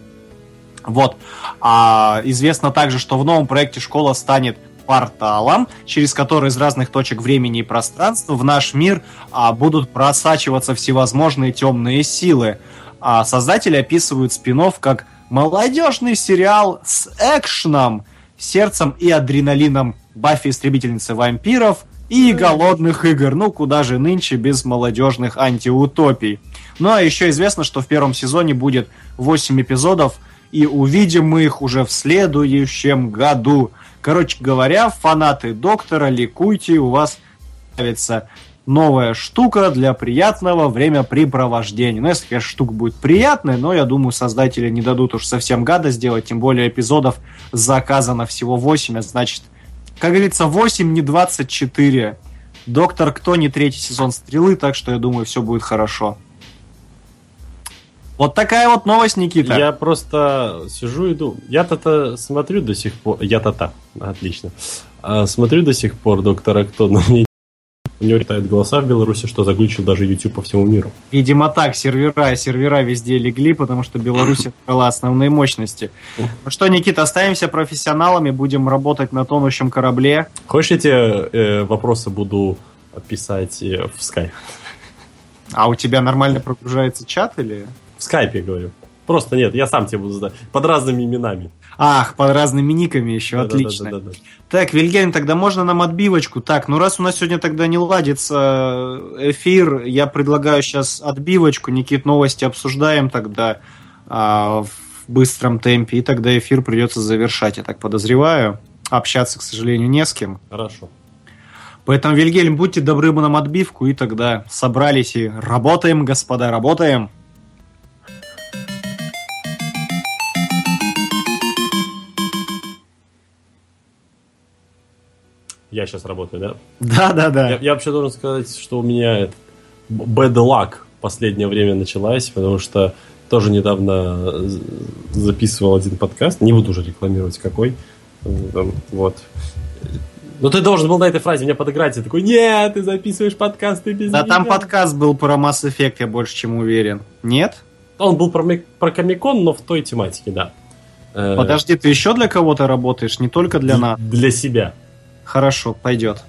Вот. А известно также, что в новом проекте школа станет порталом, через который из разных точек времени и пространства в наш мир а, будут просачиваться всевозможные темные силы. А создатели описывают спин как молодежный сериал с экшеном, сердцем и адреналином Баффи истребительницы вампиров и голодных игр. Ну, куда же нынче без молодежных антиутопий. Ну, а еще известно, что в первом сезоне будет 8 эпизодов, и увидим мы их уже в следующем году. Короче говоря, фанаты Доктора, ликуйте, у вас появится новая штука для приятного времяпрепровождения. Ну, если, конечно, штука будет приятная, но я думаю, создатели не дадут уж совсем гадость сделать, тем более эпизодов заказано всего 8, а значит, как говорится, 8, не 24. Доктор Кто не третий сезон стрелы, так что я думаю, все будет хорошо. Вот такая вот новость, Никита. Я просто сижу и думаю. Я-то-то смотрю до сих пор. Я-то-то. Отлично. А, смотрю до сих пор доктора Кто, но мне у него летают голоса в Беларуси, что заглючил даже YouTube по всему миру. Видимо, так, сервера, сервера везде легли, потому что Беларусь открыла основные мощности. Ну что, Никита, оставимся профессионалами, будем работать на тонущем корабле. Хочешь, я тебе э, вопросы буду писать э, в скайп? А у тебя нормально прогружается чат или... В скайпе, говорю. Просто нет, я сам тебе буду задать. Под разными именами. Ах, под разными никами еще, отлично. Да-да-да-да-да. Так, Вильгельм, тогда можно нам отбивочку? Так, ну раз у нас сегодня тогда не ладится эфир, я предлагаю сейчас отбивочку. Никит, новости обсуждаем тогда а, в быстром темпе, и тогда эфир придется завершать, я так подозреваю. Общаться, к сожалению, не с кем. Хорошо. Поэтому, Вильгельм, будьте добры нам отбивку, и тогда собрались и работаем, господа, работаем. Я сейчас работаю, да? Да-да-да. Я, я вообще должен сказать, что у меня bad luck последнее время началась, потому что тоже недавно з- записывал один подкаст, не буду уже рекламировать какой. Там, Вот. Но ты должен был на этой фразе меня подыграть. Я такой, нет, ты записываешь подкаст, ты без Да там меня». подкаст был про Mass Effect, я больше чем уверен. Нет? Он был про, про Комикон, но в той тематике, да. Э, Подожди, ты еще для кого-то работаешь, не только для нас? Для себя. Хорошо, пойдет.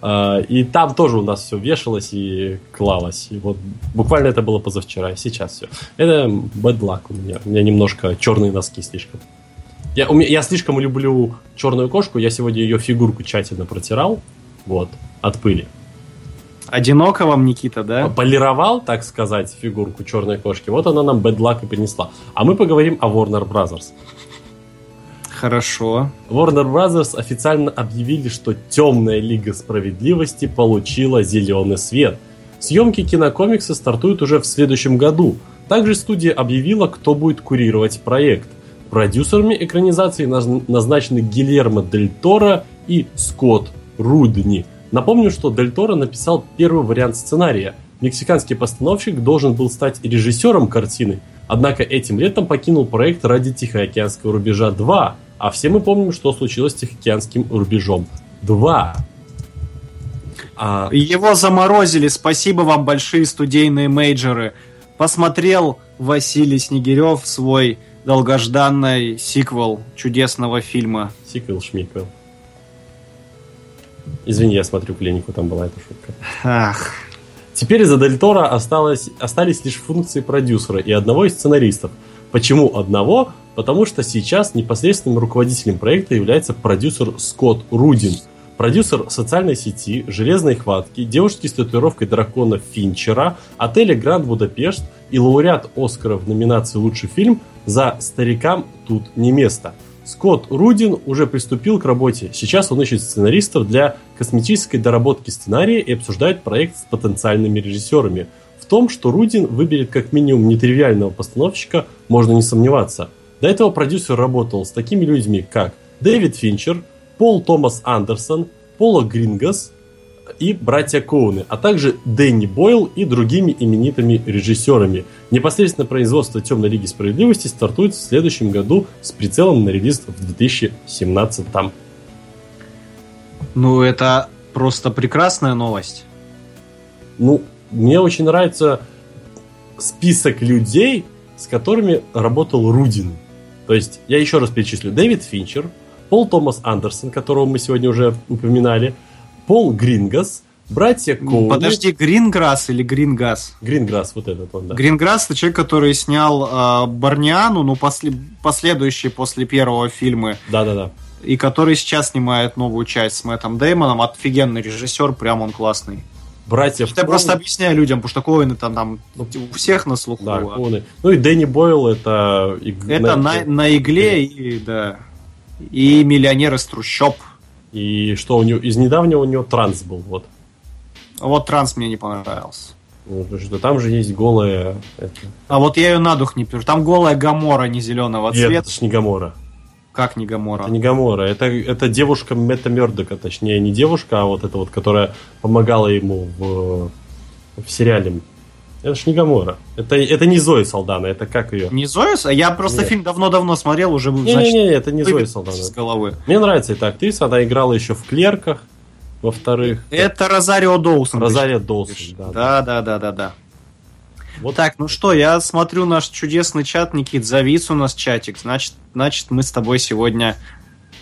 А, И там тоже у нас все вешалось и клалось. И вот буквально это было позавчера, и сейчас все. Это bad luck у меня. У меня немножко черные носки слишком. Я, у меня, я слишком люблю черную кошку. Я сегодня ее фигурку тщательно протирал. Вот, от пыли. Одиноко вам, Никита, да? Полировал, так сказать, фигурку черной кошки. Вот она нам bad luck и принесла. А мы поговорим о Warner Brothers. Хорошо. Warner Brothers официально объявили, что Темная Лига Справедливости получила зеленый свет. Съемки кинокомикса стартуют уже в следующем году. Также студия объявила, кто будет курировать проект. Продюсерами экранизации наз- назначены Гильермо Дель Торо и Скотт Рудни. Напомню, что Дель Торо написал первый вариант сценария. Мексиканский постановщик должен был стать режиссером картины, однако этим летом покинул проект ради Тихоокеанского рубежа 2, а все мы помним, что случилось с Тихоокеанским рубежом 2. А, Его заморозили, спасибо вам большие студийные мейджоры. Посмотрел Василий Снегирев свой долгожданный сиквел чудесного фильма. сиквел Шмиквел. Извини, я смотрю клинику, там была эта шутка. Ах, Теперь за Дель Торо осталось, остались лишь функции продюсера и одного из сценаристов. Почему одного? Потому что сейчас непосредственным руководителем проекта является продюсер Скотт Рудин. продюсер социальной сети, железной хватки, девушки с татуировкой дракона Финчера, отеля Гранд Будапешт и лауреат Оскара в номинации «Лучший фильм» за «Старикам тут не место». Скотт Рудин уже приступил к работе. Сейчас он ищет сценаристов для косметической доработки сценария и обсуждает проект с потенциальными режиссерами. В том, что Рудин выберет как минимум нетривиального постановщика, можно не сомневаться. До этого продюсер работал с такими людьми, как Дэвид Финчер, Пол Томас Андерсон, Пола Грингас и братья Коуны, а также Дэнни Бойл и другими именитыми режиссерами. Непосредственно производство Темной Лиги Справедливости стартует в следующем году с прицелом на релиз в 2017 там. Ну, это просто прекрасная новость. Ну, мне очень нравится список людей, с которыми работал Рудин. То есть, я еще раз перечислю. Дэвид Финчер, Пол Томас Андерсон, которого мы сегодня уже упоминали, Пол Грингас, братья Коуни. Подожди, Гринграсс или Грингас? Гринграсс, вот этот он, да. Гринграсс это человек, который снял э, Барниану, ну, после, последующие после первого фильма, Да-да-да. и который сейчас снимает новую часть с Мэттом Деймоном. Офигенный режиссер, прям он классный. Братьев Я просто объясняю людям, потому что Коэн там, там у всех на слуху. Да, а Коуни. Ну и Дэнни Бойл это... Это на, на игле и да. И миллионер из трущоб. И что у него... Из недавнего у него транс был, вот. Вот транс мне не понравился. Ну, потому что там же есть голая... Это... А вот я ее на дух не пишу. Там голая Гамора не зеленого Нет, цвета. это ж не Гамора. Как не Гамора? Это не Гамора. Это, это девушка Мэтта Мёрдока. Точнее, не девушка, а вот эта вот, которая помогала ему в, в сериале. Это ж не Гамора. Это, это не Зои Салдана. Это как ее? Не? А я просто Нет. фильм давно-давно смотрел, уже был, Не-не-не, это не Зои выбит Салдана. с головы. Мне нравится эта актриса. Она играла еще в «Клерках». Во-вторых, Это Розарио Доусон. Розария ты Доусон. Да, Да, да, да, да, да. Вот Так, ну что, я смотрю наш чудесный чат, Никит, завис у нас чатик. Значит, значит, мы с тобой сегодня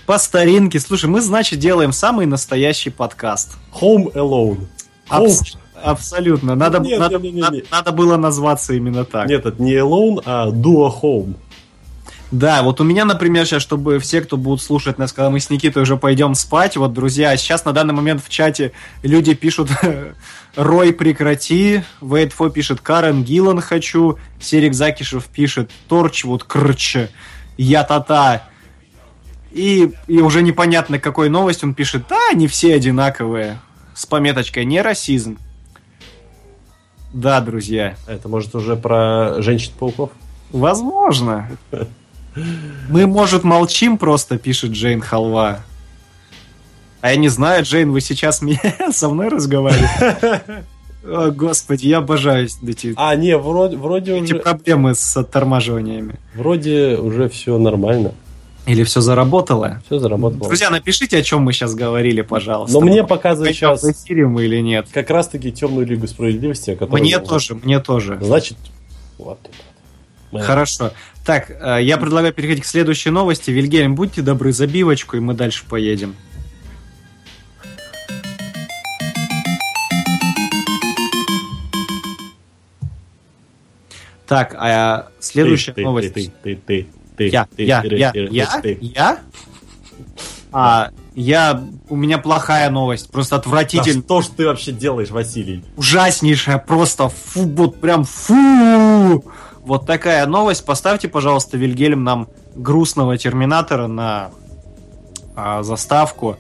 по старинке. Слушай, мы, значит, делаем самый настоящий подкаст. Home Alone. Home. Абс- абсолютно. Надо, Нет, надо, не, не, не, надо- не. надо было назваться именно так. Нет, это не Alone, а Duo Home. Да, вот у меня, например, сейчас, чтобы все, кто будут слушать нас, когда мы с Никитой уже пойдем спать, вот, друзья, сейчас на данный момент в чате люди пишут «Рой, прекрати», Вейтфо пишет «Карен Гиллан хочу», Серик Закишев пишет «Торчвуд, крч», «Я тата». И, и уже непонятно, какой новость он пишет «Да, они все одинаковые», с пометочкой «Не расизм». Да, друзья. Это может уже про женщин-пауков? Возможно. Мы, может, молчим просто, пишет Джейн Халва. А я не знаю, Джейн, вы сейчас меня со мной разговариваете? О, господи, я обожаю эти, А, не, вроде, вроде, эти уже, проблемы с оттормаживаниями. вроде уже все нормально. Или все заработало? Все заработало. Друзья, напишите, о чем мы сейчас говорили, пожалуйста. Но мне пойдем сейчас в эфире мы или нет. как раз-таки темную лигу справедливости, о которой Мне тоже, мне тоже. Значит, вот тут. Хорошо. Так, э, я предлагаю переходить к следующей новости. Вильгельм, будьте добры, забивочку, и мы дальше поедем. Так, а следующая ты, новость. Ты, ты, ты, ты, я, ты, я, ты, я, ты, я, ты. я? А, я, у меня плохая новость, просто Да отвратительная. что ж ты вообще делаешь, Василий? ужаснейшая, просто фу, вот прям фу. Вот такая новость. Поставьте, пожалуйста, Вильгельм нам грустного терминатора на а, заставку.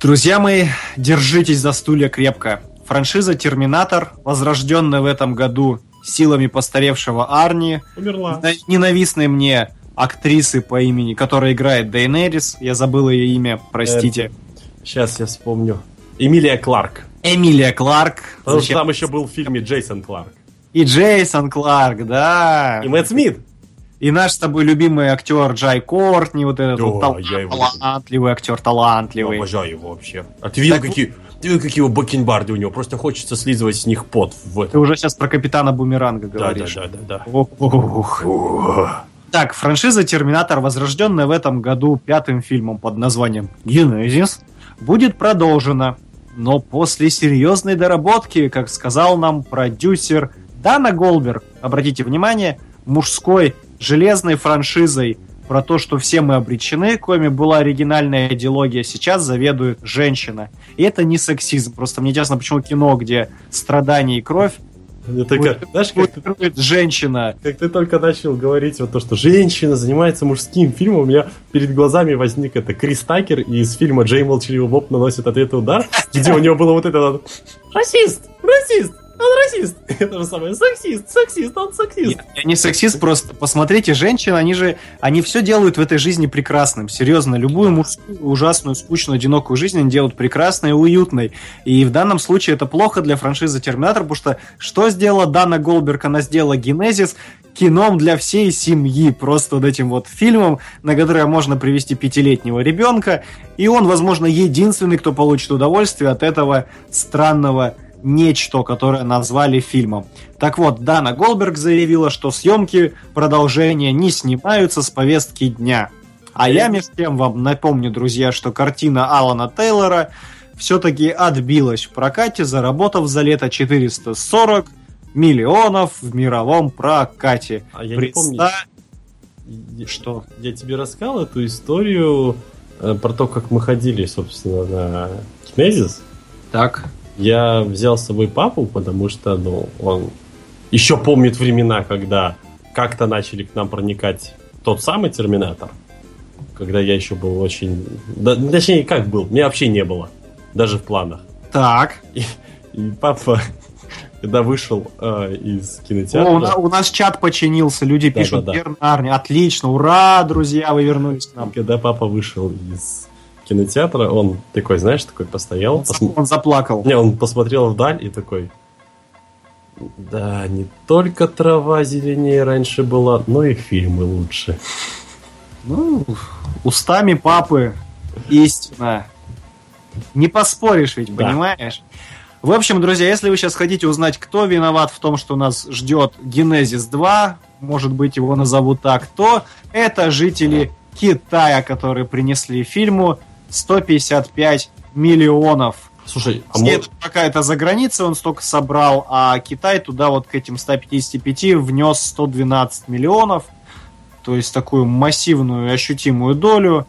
Друзья мои, держитесь за стулья крепко. Франшиза Терминатор, возрожденная в этом году силами постаревшего Арни, Умерла. на- ненавистной мне актрисы по имени, которая играет Дейнерис, я забыл ее имя, простите, Сейчас я вспомню. Эмилия Кларк. Эмилия Кларк. Потому Зачем? что там еще был в фильме Джейсон Кларк. И Джейсон Кларк, да. И Мэтт Смит. И наш с тобой любимый актер Джай Кортни, вот этот Да, вот тал- я его талантливый актер, Я талантливый. обожаю его вообще. А ты видел, Так какие, ты видел, какие его бакенбарды у него? Просто хочется слизывать с них пот в Ты этом. уже сейчас про капитана Бумеранга Да, да, говоришь. да, да, да. Ох, ох, ох. Так, франшиза Терминатор, возрожденная в этом году пятым фильмом под названием Генезис, будет продолжена. Но после серьезной доработки, как сказал нам продюсер Дана Голберг, обратите внимание, мужской железной франшизой про то, что все мы обречены, коми была оригинальная идеология, сейчас заведует женщина. И это не сексизм, просто мне ясно, почему кино, где страдания и кровь, Мне только, знаешь, как ты, женщина. как ты только начал говорить вот то, что женщина занимается мужским фильмом, у меня перед глазами возник это Крис Такер из фильма «Джей Молчаливый Боб наносит ответный удар», где у него было вот это вот, «Расист! Расист! Он расист!» Это же самое «Сексист! Сексист! Он сексист!» Я не сексист, просто посмотрите, женщины, они же, они все делают в этой жизни прекрасным, серьезно. Любую мужскую, ужасную, скучную, одинокую жизнь они делают прекрасной и уютной. И в данном случае это плохо для франшизы Терминатор, потому что что сделала Дана Голберг? Она сделала Генезис кином для всей семьи, просто вот этим вот фильмом, на которое можно привести пятилетнего ребенка, и он, возможно, единственный, кто получит удовольствие от этого странного нечто, которое назвали фильмом. Так вот, Дана Голберг заявила, что съемки продолжения не снимаются с повестки дня. А я, между тем, вам напомню, друзья, что картина Алана Тейлора все-таки отбилась в прокате, заработав за лето 440 миллионов в мировом прокате. А я не помню. Я- Что? Я тебе рассказал эту историю э, про то, как мы ходили, собственно, на Кинезис. Так. Я взял с собой папу, потому что, ну, он еще помнит времена, когда как-то начали к нам проникать тот самый Терминатор, когда я еще был очень... Да, точнее, как был, меня вообще не было, даже в планах. Так. И папа, когда вышел э, из О, кинотеатра... у, на- у нас чат починился, люди Да, пишут, да, да. «Верно, отлично, ура, друзья, вы вернулись к нам. Когда папа вышел из кинотеатра, он такой, знаешь, такой постоял, посм- Он заплакал. Не, он посмотрел вдаль и такой... Да, не только трава зеленее раньше была, но и фильмы лучше. Ну, устами папы истина. Не поспоришь ведь, Да. понимаешь? В общем, друзья, если вы сейчас хотите узнать, кто виноват в том, что нас ждет Генезис 2, может быть, его назовут так, то это жители Китая, которые принесли фильму 155 миллионов. Слушай, а Все мо- это за границей он столько собрал, а Китай туда вот к этим 155 внес 112 миллионов. То есть такую массивную, ощутимую долю.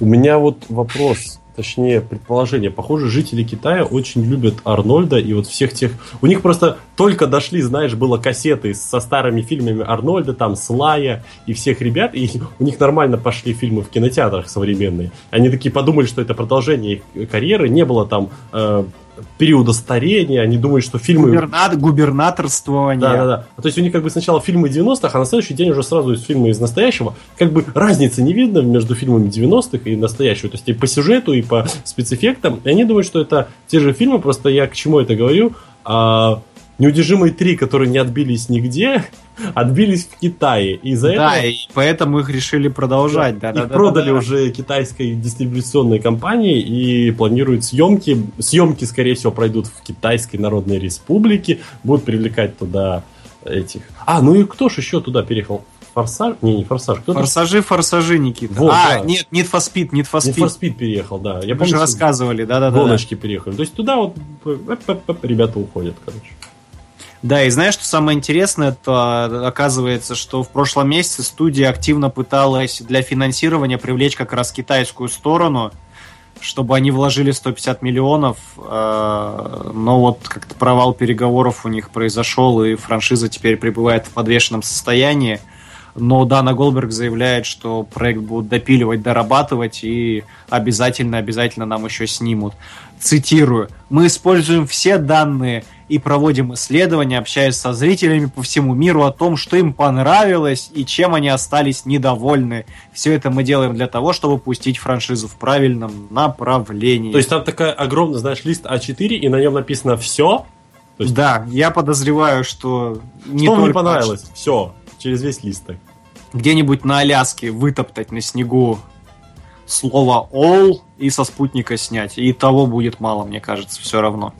у меня вот вопрос, точнее предположение. Похоже, жители Китая очень любят Арнольда и вот всех тех... У них просто только дошли, знаешь, было кассеты со старыми фильмами Арнольда, там, Слая и всех ребят, и у них нормально пошли фильмы в кинотеатрах современные. Они такие подумали, что это продолжение их карьеры, не было там э, периода старения, они думают, что фильмы... Губернат- губернаторствование. Да, да, да. То есть у них как бы сначала фильмы 90-х, а на следующий день уже сразу из фильма из настоящего. Как бы разницы не видно между фильмами 90-х и настоящего. То есть и по сюжету, и по спецэффектам. И они думают, что это те же фильмы, просто я к чему это говорю. А, Неудержимые три, которые не отбились нигде, отбились в Китае. И из-за Да, этого и поэтому их решили продолжать. Да, их да, да, продали да, да. уже китайской дистрибуционной компании и планируют съемки. Съемки, скорее всего, пройдут в Китайской Народной Республике. Будут привлекать туда этих. А, ну и кто ж еще туда переехал? Форсаж? Не, не Форсаж. Кто-то Форсажи, форсажи, Никита. Вот, а, да. нет, Need for Speed, Need for Need Speed. for Speed переехал, да. Я Вы помню, же рассказывали, да-да-да. гоночки переехали. То есть туда вот эп-эп-эп, ребята уходят, короче. Да, и знаешь, что самое интересное, то оказывается, что в прошлом месяце студия активно пыталась для финансирования привлечь как раз китайскую сторону, чтобы они вложили 150 миллионов, э, но вот как-то провал переговоров у них произошел, и франшиза теперь пребывает в подвешенном состоянии. Но Дана Голберг заявляет, что проект будут допиливать, дорабатывать и обязательно-обязательно нам еще снимут. Цитирую. «Мы используем все данные и проводим исследования, общаясь со зрителями по всему миру о том, что им понравилось и чем они остались недовольны. Все это мы делаем для того, чтобы пустить франшизу в правильном направлении». То есть там такая огромная, знаешь, лист А4, и на нем написано все. то есть- да, я подозреваю, что не Что вам не только понравилось? Все. Через весь лист. где-нибудь на Аляске вытоптать на снегу слово all и со спутника снять. И того будет мало, мне кажется, все равно.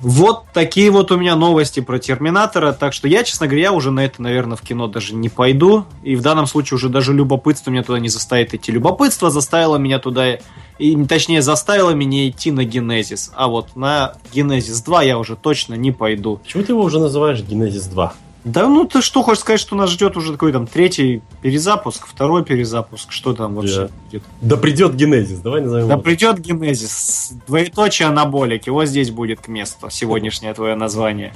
Вот такие вот у меня новости про Терминатора. Так что я, честно говоря, уже на это, наверное, в кино даже не пойду. И в данном случае уже даже любопытство меня туда не заставит идти. Любопытство заставило меня туда, и, точнее, заставило меня идти на Генезис. А вот на Генезис 2 я уже точно не пойду. Почему ты его уже называешь Генезис 2? Да ну ты что хочешь сказать, что нас ждет уже такой там третий перезапуск, второй перезапуск, что там вообще Да. Да придет Генезис, давай назовем Да его. придет Генезис, двоеточие анаболики, вот здесь будет к месту сегодняшнее твое название.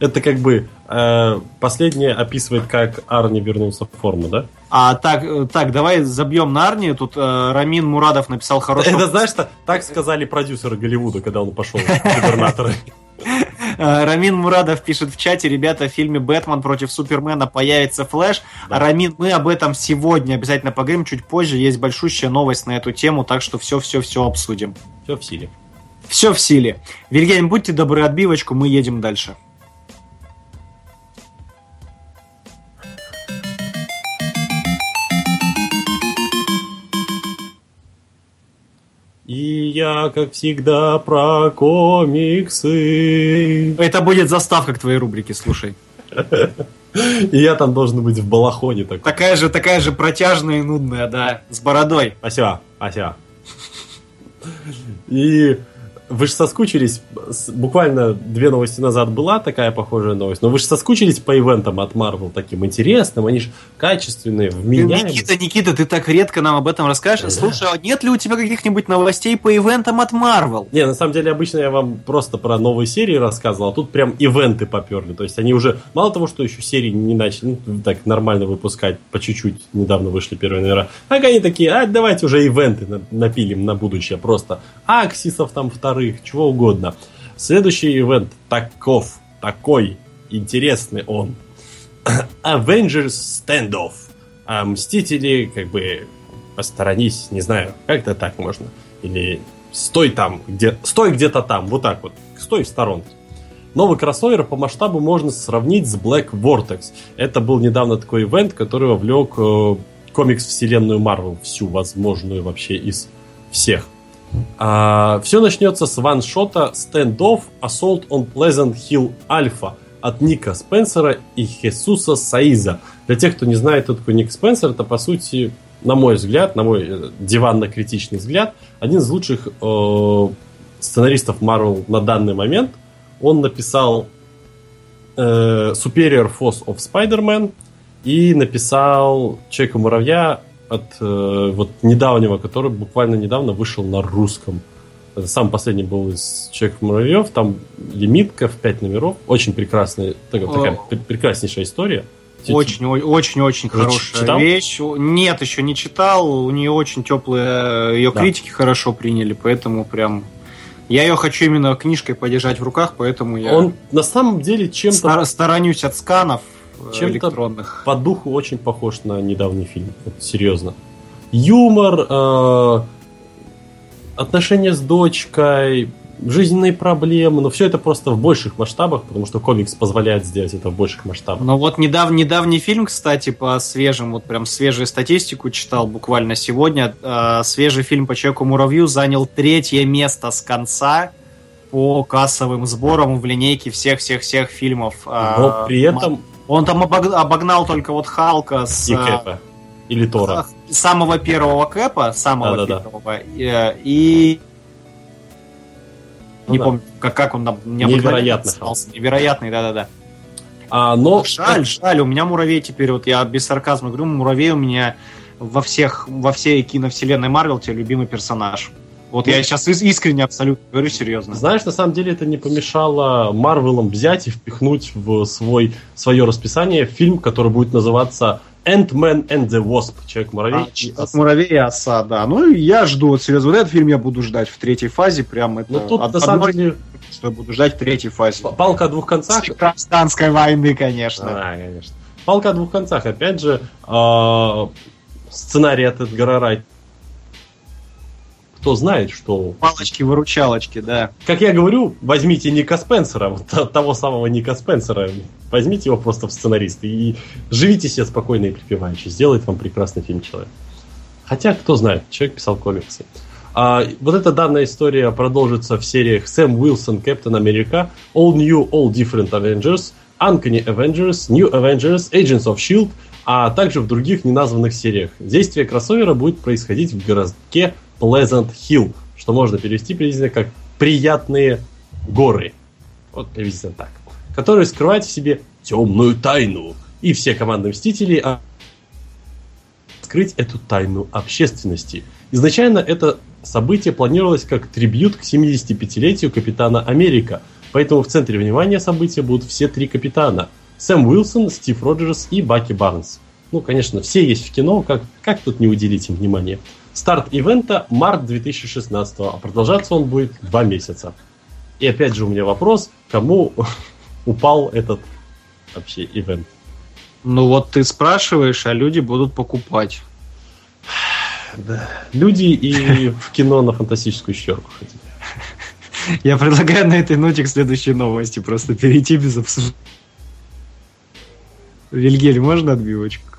Это как бы э, последнее описывает, как Арни вернулся в форму, да? А так, э, так, давай забьем на Арни. Тут э, Рамин Мурадов написал хорошо. Это знаешь, что так сказали продюсеры Голливуда, когда он пошел в губернаторы. Э, Рамин Мурадов пишет в чате, ребята, в фильме «Бэтмен против Супермена» появится Флэш. Да. Рамин, мы об этом сегодня обязательно поговорим, чуть позже. Есть большущая новость на эту тему, так что все-все-все обсудим. Все в силе. Все в силе. Вильгельм, будьте добры, отбивочку, мы едем дальше. И я, как всегда, про комиксы. Это будет заставка к твоей рубрике, слушай. И я там должен быть в балахоне такой. Такая же, такая же протяжная и нудная, да, с бородой. Ася, Ася. И вы же соскучились, буквально две новости назад была такая похожая новость, но вы же соскучились по ивентам от Marvel таким интересным, они же качественные, вменяемые. Никита, Никита, ты так редко нам об этом расскажешь. Слушай, а нет ли у тебя каких-нибудь новостей по ивентам от Marvel? Не, на самом деле обычно я вам просто про новые серии рассказывал, а тут прям ивенты поперли. То есть они уже, мало того, что еще серии не начали ну, так нормально выпускать, по чуть-чуть недавно вышли первые номера, так они такие, а давайте уже ивенты на- напилим на будущее просто. Аксисов там вторых, чего угодно. Следующий ивент таков, такой, интересный он. Avengers Standoff. А Мстители, как бы, посторонись, не знаю, как-то так можно. Или стой там, где, стой где-то там, вот так вот, стой в сторонке. Новый кроссовер по масштабу можно сравнить с Black Vortex. Это был недавно такой ивент, который вовлек э, комикс-вселенную Marvel, всю возможную вообще из всех. Все начнется с ваншота Standoff Assault on Pleasant Hill Alpha от Ника Спенсера и Хесуса Саиза. Для тех, кто не знает, кто такой Ник Спенсер, это, по сути, на мой взгляд, на мой э, диванно-критичный взгляд, один из лучших э, сценаристов Marvel на данный момент. Он написал э, Superior Force of Spider-Man и написал Человека-муравья от э, вот недавнего, который буквально недавно вышел на русском. Самый последний был из Человека-муравьев, там лимитка в 5 номеров. Очень прекрасная, такая, такая пр- прекраснейшая история. Очень, очень, очень хорошая читал? вещь. Нет, еще не читал. У нее очень теплые, ее Да. критики хорошо приняли, поэтому прям я ее хочу именно книжкой подержать в руках, поэтому я Он на самом деле чем-то стар- сторонюсь от сканов Чем-то электронных. по духу очень похож на недавний фильм. Вот, серьезно. Юмор, э, отношения с дочкой, жизненные проблемы, но все это просто в больших масштабах, потому что комикс позволяет сделать это в больших масштабах. Но вот недав, недавний фильм, кстати, по свежим, вот прям свежую статистику читал буквально сегодня. Э, свежий фильм по Человеку-муравью занял третье место с конца по кассовым сборам в линейке всех-всех-всех фильмов. Но Э, при этом Он там обог- обогнал только вот Халка с и э, Кэпа, или Тора. самого первого Кэпа, самого Да-да-да. первого, э, и Ну не да. помню, как, как он там Невероятно назывался. Невероятный, да-да-да. А, но Жаль, жаль, у меня муравей теперь, вот я без сарказма говорю, муравей у меня во всех, во всей киновселенной Марвел тебе любимый персонаж. Вот я сейчас ис- искренне абсолютно говорю серьезно. Знаешь, на самом деле это не помешало Марвелам взять и впихнуть в свой, свое расписание фильм, который будет называться Ant-Man and the Wasp. Человек-муравей. А, и от муравей и оса, да. Ну, я жду, вот серьезно, вот этот фильм я буду ждать в третьей фазе, прям это... Ну тут од- на самом деле что я буду ждать в третьей фазе. палка о двух концах. Гражданской войны, конечно. А, конечно. Палка о двух концах. Опять же, а, сценарий от Эдгара Райт. Кто знает, что... Палочки-выручалочки, да. Как я говорю, возьмите Ника Спенсера, того самого Ника Спенсера, возьмите его просто в сценаристы и живите себе спокойно и припеваючи. Сделает вам прекрасный фильм человек. Хотя, кто знает, человек писал комиксы. А, вот эта данная история продолжится в сериях Сэм Уилсон, Кэптон Америка, All New, All Different Avengers, Uncanny Avengers, New Avengers, Agents of S.H.I.E.L.D., а также в других неназванных сериях. Действие кроссовера будет происходить в городке Pleasant Hill, что можно перевести приблизительно как «приятные горы». Вот приблизительно так. Которые скрывают в себе темную тайну. И все команды Мстителей а, открыть эту тайну общественности. Изначально это событие планировалось как трибют к 75-летию Капитана Америка, поэтому в центре внимания события будут все три капитана. Сэм Уилсон, Стив Роджерс и Баки Барнс. Ну, конечно, все есть в кино, как, как тут не уделить им внимание. Старт ивента март 2016, а продолжаться он будет два месяца. И опять же у меня вопрос, кому упал этот вообще ивент? Ну вот ты спрашиваешь, а люди будут покупать. Да. Люди и в кино на фантастическую щерку ходить. Я предлагаю на этой ноте к следующей новости просто перейти без обсуждения. Вильгель, можно отбивочку?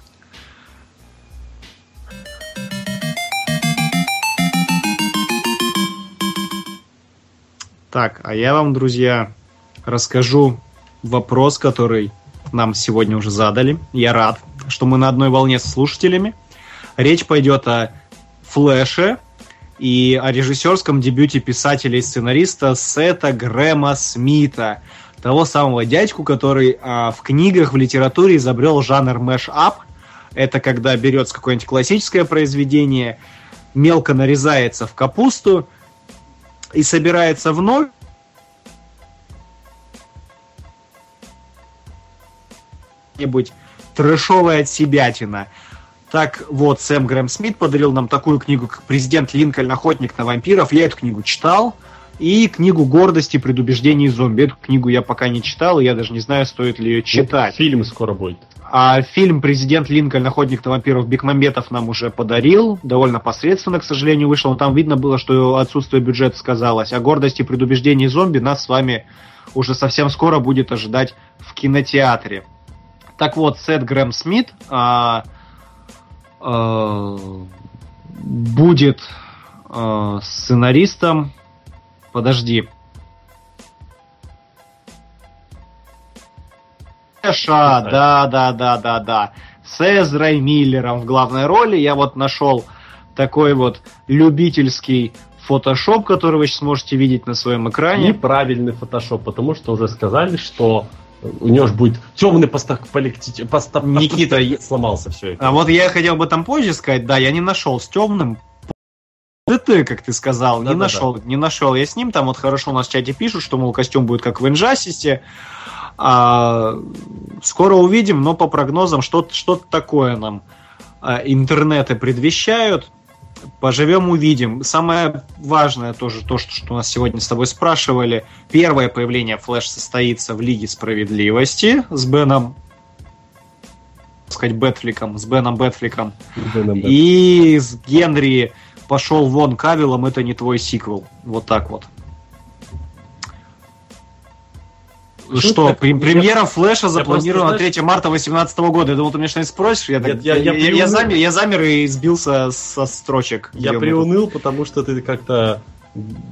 Так, а я вам, друзья, расскажу вопрос, который нам сегодня уже задали. Я рад, что мы на одной волне с слушателями. Речь пойдет о Флэше и о режиссерском дебюте писателя и сценариста Сета Грэма Смита, того самого дядьку, который а, в книгах, в литературе изобрел жанр mash-up. Это когда берется какое-нибудь классическое произведение, мелко нарезается в капусту и собирается вновь нибудь трэшовая отсебятина. Так вот, Сэм Грэм Смит подарил нам такую книгу, как «Президент Линкольн. Охотник на вампиров». Я эту книгу читал. И книгу «Гордости, предубеждений зомби». Эту книгу я пока не читал, и я даже не знаю, стоит ли ее читать. Ну, фильм скоро будет. А фильм «Президент Линкольн. Охотник на вампиров» Бекмамбетов нам уже подарил. Довольно посредственно, к сожалению, вышел. Но там видно было, что отсутствие бюджета сказалось. А «Гордость и предубеждение зомби» нас с вами уже совсем скоро будет ожидать в кинотеатре. Так вот, Сет Грэм Смит а, а, будет а, сценаристом. Подожди. Флэша, да, да, да, да, да. С Эзрой Миллером в главной роли. Я вот нашел такой вот любительский фотошоп, который вы сейчас можете видеть на своем экране. Неправильный фотошоп, потому что уже сказали, что у него же будет темный постав... полити- постав... Никита, сломался все это. А вот я хотел бы там позже сказать, да, я не нашел с темным. ДТ, как ты сказал, не Да-да-да. нашел, не нашел я с ним. Там вот хорошо у нас в чате пишут, что, мол, костюм будет как в Инжастисе. А, скоро увидим, но по прогнозам что-то что такое нам а, интернеты предвещают. Поживем, увидим. Самое важное тоже то, что, что нас сегодня с тобой спрашивали. Первое появление Флэш состоится в Лиге Справедливости с Беном сказать, Бэтфликом, с Беном Бэтфликом. И с Генри пошел вон Кавилом, это не твой сиквел. Вот так вот. Что, премьера Флэша запланирована просто, на 3 марта 2018 года. Я думал, ты меня что-нибудь спросишь? Я, так- Я- я- я я- замер, я замер и сбился со строчек. Я приуныл, потому что ты как-то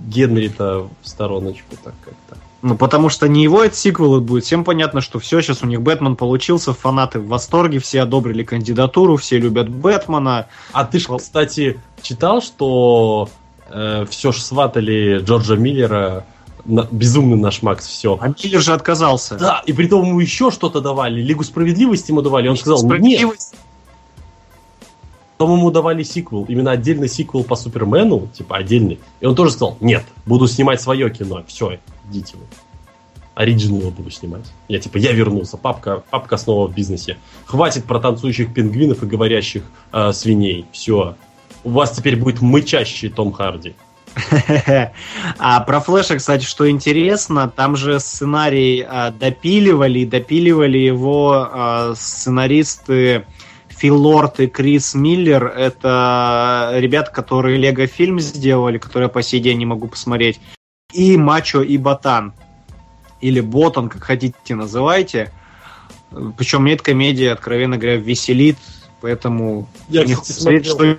Генри-то в стороночку так как-то. Ну, потому что не его это сиквел будет. Всем понятно, что все, сейчас у них Бэтмен получился, фанаты в восторге, все одобрили кандидатуру, все любят Бэтмена. А ты ж, кстати, читал, что все ж сватали Джорджа Миллера, на- безумный наш Макс, все. А Миллер же отказался. Да, и при том ему еще что-то давали, Лигу справедливости ему давали, он сказал, нет, Справедливость. потом ему давали сиквел, именно отдельный сиквел по Супермену, типа отдельный, и он тоже сказал, нет, буду снимать свое кино, все, идите вы. Оригинал буду снимать. Я типа, я вернулся, папка, папка снова в бизнесе. Хватит про танцующих пингвинов и говорящих э, свиней. Все. У вас теперь будет мычащий Том Харди. А про Флэша, кстати, что интересно, там же сценарий а, допиливали, допиливали его а, сценаристы Фил Лорд и Крис Миллер. Это ребята, которые Лего фильм сделали, который я по сей день не могу посмотреть. И Мачо и Ботан. Или Ботан, как хотите называйте. Причем мне эта комедия, откровенно говоря, веселит, поэтому Я, не кстати, смотрел. что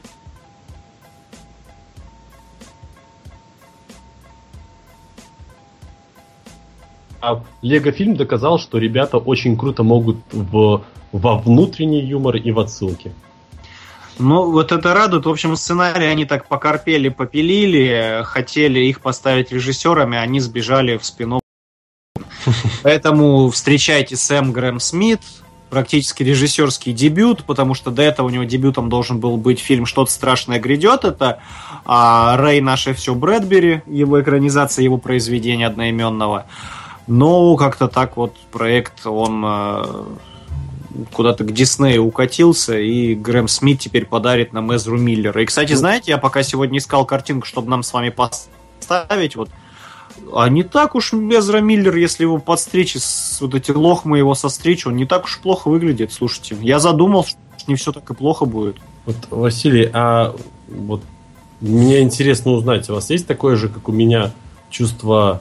А Лего фильм доказал, что ребята очень круто могут в, во внутренний юмор и в отсылке. Ну, вот это радует. В общем, сценарий они так покорпели, попилили, хотели их поставить режиссерами, они сбежали в спин Поэтому встречайте Сэм Грэм Смит, практически режиссерский дебют, потому что до этого у него дебютом должен был быть фильм «Что-то страшное грядет». Это а, Рэй «Наше все» Брэдбери, его экранизация его произведения одноименного. Но как-то так вот проект, он э, куда-то к Диснею укатился, и Грэм Смит теперь подарит нам Эзру Миллера. И, кстати, знаете, я пока сегодня искал картинку, чтобы нам с вами поставить, вот а не так уж Эзра Миллер, если его подстричь, с, вот эти лохмы его состричь, он не так уж плохо выглядит, слушайте. Я задумал, что не все так и плохо будет. Вот, Василий, а вот мне интересно узнать, у вас есть такое же, как у меня, чувство...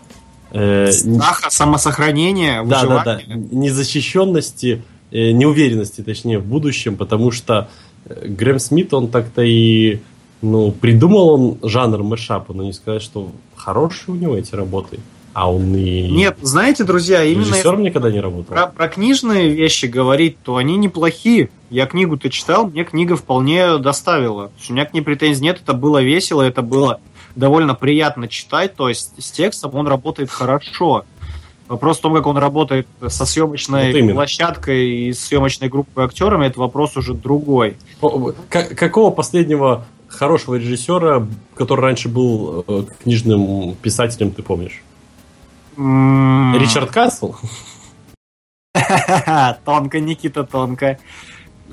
Э, Страха, самосохранения, да, да, да, незащищенности, э, неуверенности, точнее, в будущем, потому что э, Грэм Смит, он так-то и ну, придумал он жанр мэшапа, но не сказать, что хорошие у него эти работы. А он и... Нет, знаете, друзья, именно... Режиссером никогда не работал. Про, про книжные вещи говорить, то они неплохие. Я книгу-то читал, мне книга вполне доставила. У меня к ней претензий нет, это было весело, это было довольно приятно читать, то есть с текстом он работает хорошо. Вопрос в том, как он работает со съемочной вот площадкой и съемочной группой актерами, это вопрос уже другой. Какого последнего хорошего режиссера, который раньше был э, книжным писателем, ты помнишь? Mm. Ричард Касл? Тонко, Никита, тонко.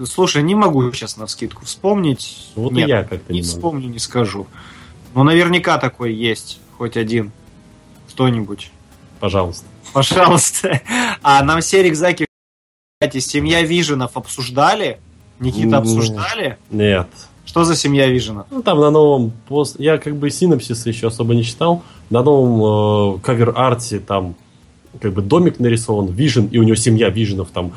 Слушай, не могу сейчас на скидку вспомнить. Вот Нет, и я как-то не, не вспомню, не скажу. Но наверняка такой есть, хоть один. Кто-нибудь. Пожалуйста. Пожалуйста. А нам Серик Заки, кстати, семья Виженов обсуждали? Никита, обсуждали? Нет. Что за семья Вижена? Ну, там на новом пост... Я как бы синопсисы еще особо не читал. На новом э, cover art е там как бы домик нарисован, Вижен, и у него семья Виженов там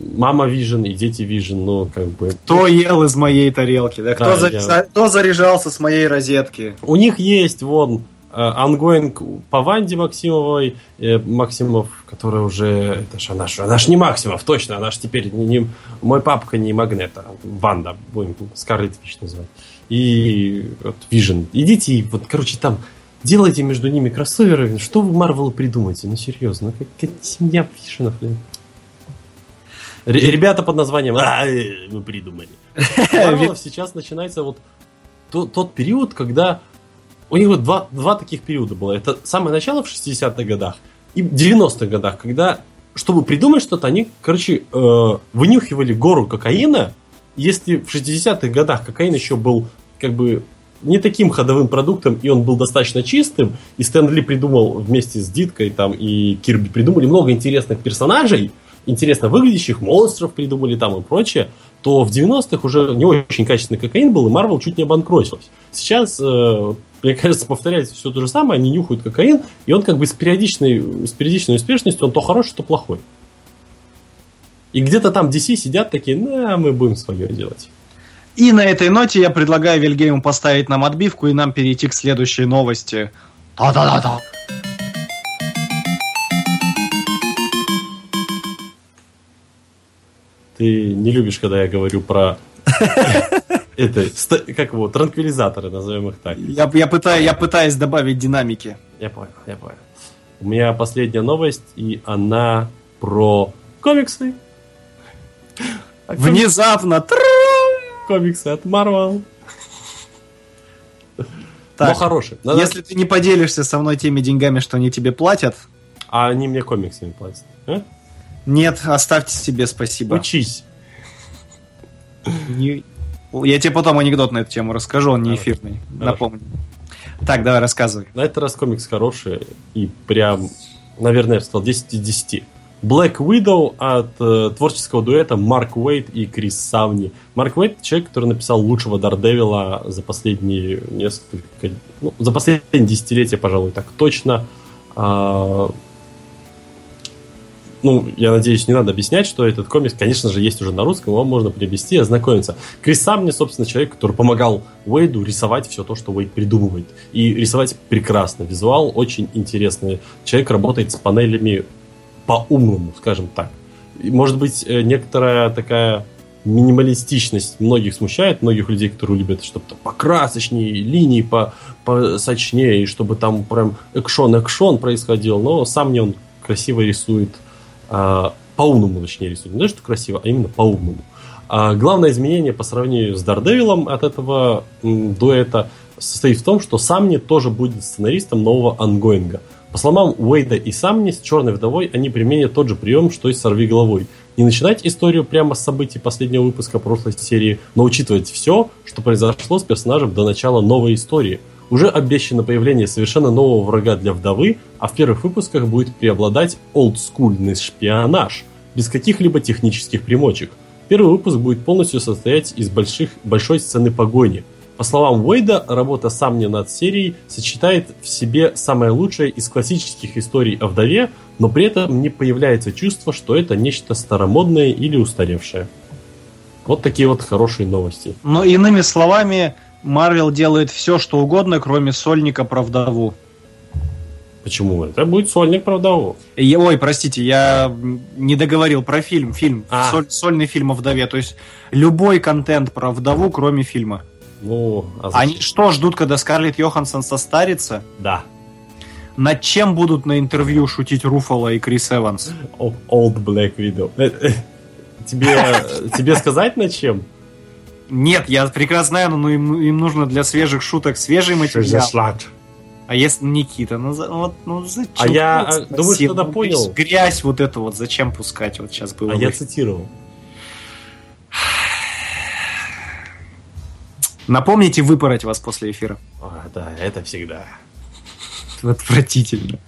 мама Вижен и дети Вижен, ну, как бы... Кто ел из моей тарелки, да? Кто, да, за... я... кто заряжался с моей розетки? У них есть, вон, ongoing по Ванде Максимовой, э, Максимов, которая уже, это же она, она ж не Максимов, точно, она ж теперь не, не мой папка не Магнето, Ванда, будем Scarlet Witch называть. И вот Вижен. Идите, вот, короче, там делайте между ними кроссоверы. Что вы Марвелу придумаете? Ну, серьезно, как, как семья Виженов, блин. Ребята под названием а, э, мы придумали. Марвелов сейчас начинается вот тот, период, когда у них вот два, два таких периода было. Это самое начало в 60-х годах и в 90-х годах, когда, чтобы придумать что-то, они, короче, э, вынюхивали гору кокаина. Если в 60-х годах кокаин еще был как бы не таким ходовым продуктом, и он был достаточно чистым, и Стэн Ли придумал вместе с Диткой там, и Кирби придумали много интересных персонажей, интересно выглядящих, монстров придумали там и прочее, то в 90-х уже не очень качественный кокаин был, и Марвел чуть не обанкротилась. Сейчас э, мне кажется, повторяется все то же самое, они нюхают кокаин, и он как бы с периодичной, с периодичной успешностью, он то хороший, то плохой. И где-то там DC сидят такие, на, мы будем свое делать. И на этой ноте я предлагаю Вильгейму поставить нам отбивку и нам перейти к следующей новости. Та-да-да-да. Ты не любишь, когда я говорю про это, как его, транквилизаторы, назовем их так. Я, я, пытаюсь, я пытаюсь добавить динамики. Я понял, я понял. У меня последняя новость, и она про комиксы. Внезапно. Комиксы от Marvel. Так, Но хорошие. Надо... Если ты не поделишься со мной теми деньгами, что они тебе платят... А они мне комиксами платят. А? Нет, оставьте себе спасибо. Учись. Не, я тебе потом анекдот на эту тему расскажу, он не эфирный, Хорошо. напомню. Так, давай, рассказывай. На этот раз комикс хороший и прям, наверное, я бы сказал, 10 из 10. Black Widow от э, творческого дуэта Марк Уэйт и Крис Савни. Марк Уэйт человек, который написал лучшего Дардевила за последние несколько... Ну, за последние десятилетия, пожалуй, так точно. А, ну, я надеюсь, не надо объяснять, что этот комикс, конечно же, есть уже на русском, его можно приобрести и ознакомиться. Крис Самни, собственно, человек, который помогал Уэйду рисовать все то, что Уэйд придумывает. И рисовать прекрасно. Визуал очень интересный. Человек работает с панелями по-умному, скажем так. И, может быть, э, некоторая такая минималистичность многих смущает, многих людей, которые любят, чтобы там покрасочнее, линии по, посочнее, чтобы там прям экшон-экшон происходил, но сам не он красиво рисует, по-умному, точнее, рисует. Не то, что красиво, а именно по-умному. А главное изменение по сравнению с Дардевилом от этого дуэта состоит в том, что Самни тоже будет сценаристом нового ангоинга. По словам Уэйда и Самни, с Черной Вдовой они применят тот же прием, что и с Сорви Головой. Не начинать историю прямо с событий последнего выпуска прошлой серии, но учитывать все, что произошло с персонажем до начала новой истории. Уже обещано появление совершенно нового врага для вдовы, а в первых выпусках будет преобладать олдскульный шпионаж, без каких-либо технических примочек. Первый выпуск будет полностью состоять из больших, большой сцены погони. По словам Уэйда, работа Самни над серией сочетает в себе самое лучшее из классических историй о вдове, но при этом не появляется чувство, что это нечто старомодное или устаревшее. Вот такие вот хорошие новости. Но иными словами, Марвел делает все, что угодно, кроме сольника про вдову. Почему? Это будет сольник про вдову. И- Ой, простите, я не договорил про фильм. Фильм. А. Соль- сольный фильм о вдове. То есть любой контент про вдову, кроме фильма. Ну, а зачем? Они что, ждут, когда Скарлетт Йоханссон состарится? Да. Над чем будут на интервью шутить Руфало и Крис Эванс? О- Old Black Widow. Э, э, Тебе, тебе сказать на чем? Нет, я прекрасно знаю, но им, им нужно для свежих шуток свежий материал. А если Никита, ну, за- вот, ну зачем? А я, а, спросил. думаешь, тогда Ну, понял? Грязь вот эту вот зачем пускать? Вот сейчас было. А бы. я цитировал. Напомните выпороть вас после эфира. А, да, это всегда. Отвратительно.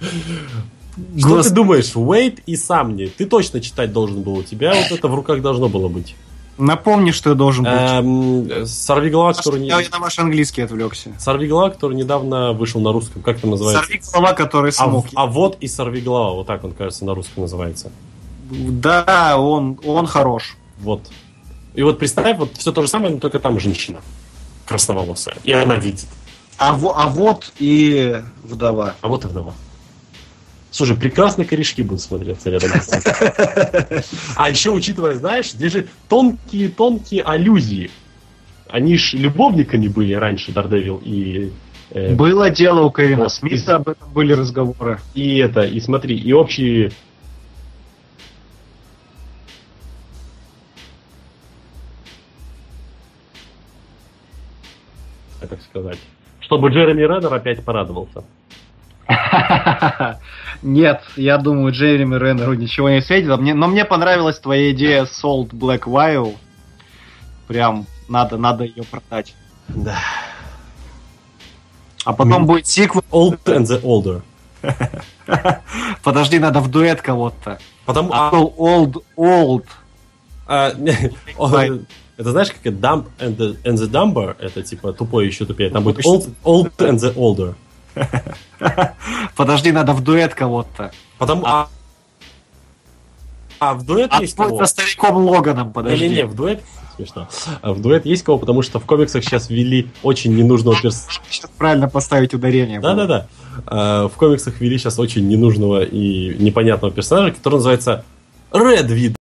Что Гос- ты думаешь, Уэйт и Самни? Ты точно читать должен был. У тебя вот это в руках должно было быть. Напомни, что я должен был. Эм, Сорвиголова, который, не... Я на ваш английский отвлекся. Сорвиголова, который недавно вышел на русском. Как там называется? Сорви голова, который А, смог. а вот и Сорвиголова. Вот так он, кажется, на русском называется. Да, он, он хорош. Вот. И вот представь, вот все то же самое, но только там женщина. Красноволосая. И она видит. А, во- а вот и вдова. А вот и вдова. Слушай, прекрасно корешки будут смотреться рядом. А еще учитывая, знаешь, здесь же тонкие-тонкие аллюзии. Они ж любовниками были раньше, Дардевил и... э, Было дело у Кевина. Смита, об этом были разговоры. И это, и смотри, и общие... Как так сказать? Чтобы Джереми Реннер опять порадовался. Нет, я думаю, Джереми Реннеру ничего не светит. Мне, но мне понравилась твоя идея Salt Black Wild. Прям надо, надо ее продать. Да. А потом Мгм. будет сиквел. Old and the Older. Подожди, надо в дуэт кого-то. Потому, А а, old, old. а, это знаешь, как это Dumb and the, and the Dumber, это типа тупой еще тупее. Там будет old, old and the Older. Подожди, надо в дуэт кого-то. Потому, а, а в дуэт А есть кого? со стариком Логаном, подожди. Не-не-не, в дуэт смешно. А в дуэт есть кого, потому что в комиксах сейчас ввели очень ненужного персонажа. Правильно поставить ударение. Да-да-да. А, В комиксах ввели сейчас очень ненужного и непонятного персонажа, который называется Red Вид.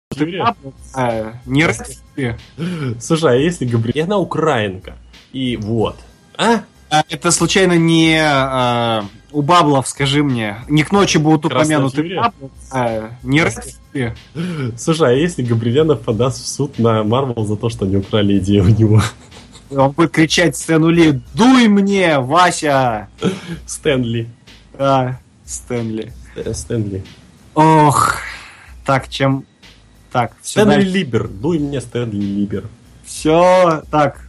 А, Не Рэдфи. Слушай, а если она украинка. И вот. А? А это случайно не а, у Баблов, скажи мне. Не к ночи будут Красная упомянуты? Баблов, а, не Рэдфи. Слушай, а если Габриэлянов подаст в суд на Марвел за то, что они украли идею у него? Он будет кричать Стэну Ли, дуй мне, Вася! Стэнли. А, Стэнли. Э, Стэнли. Ох, так, чем... Так, Стэнли Либер. Дуй мне, Стэнли Либер. все, так,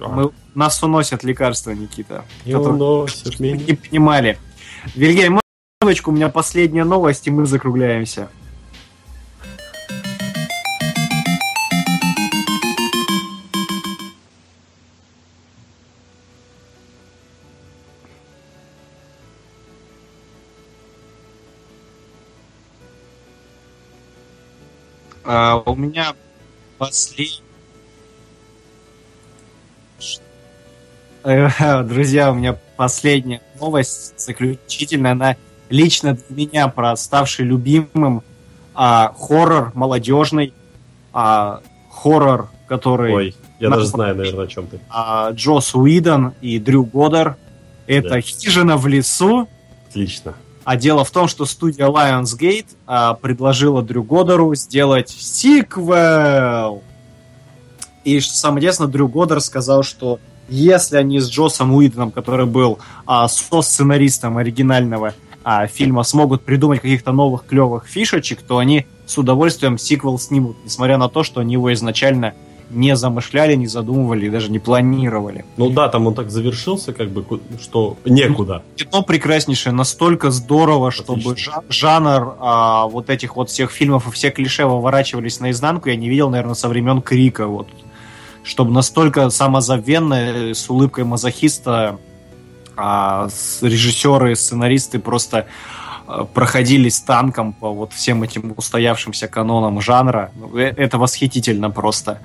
мы, нас уносят лекарства, Никита. И мы меня. не понимали. Вильгельм, минуточку, у меня последняя новость, и мы закругляемся. А, у меня последний... Друзья, у меня последняя новость, заключительная, она лично для меня про ставший любимым а, хоррор молодежный, а, хоррор, который Ой, я даже знаю, наверное, о чем ты. а, Джос Уидон и Дрю Годдер. Это Да. «Хижина в лесу». Отлично. А дело в том, что студия Lionsgate а, предложила Дрю Годору сделать сиквел. И что самое интересное, Дрю Годор сказал, что если они с Джосом Уидоном, который был а, со-сценаристом оригинального а, фильма, смогут придумать каких-то новых клевых фишечек, то они с удовольствием сиквел снимут, несмотря на то, что они его изначально не замышляли, не задумывали и даже не планировали. Ну да, там он так завершился, как бы, что некуда. Кино прекраснейшее, настолько здорово, чтобы Отлично. жа- жанр а, вот этих вот всех фильмов и все клише выворачивались наизнанку, я не видел, наверное, со времен Крика. Вот. Чтобы настолько самозабвенно, э, с улыбкой мазохиста а, режиссеры, сценаристы просто э, проходились танком по вот всем этим устоявшимся канонам жанра. Э, Это восхитительно просто.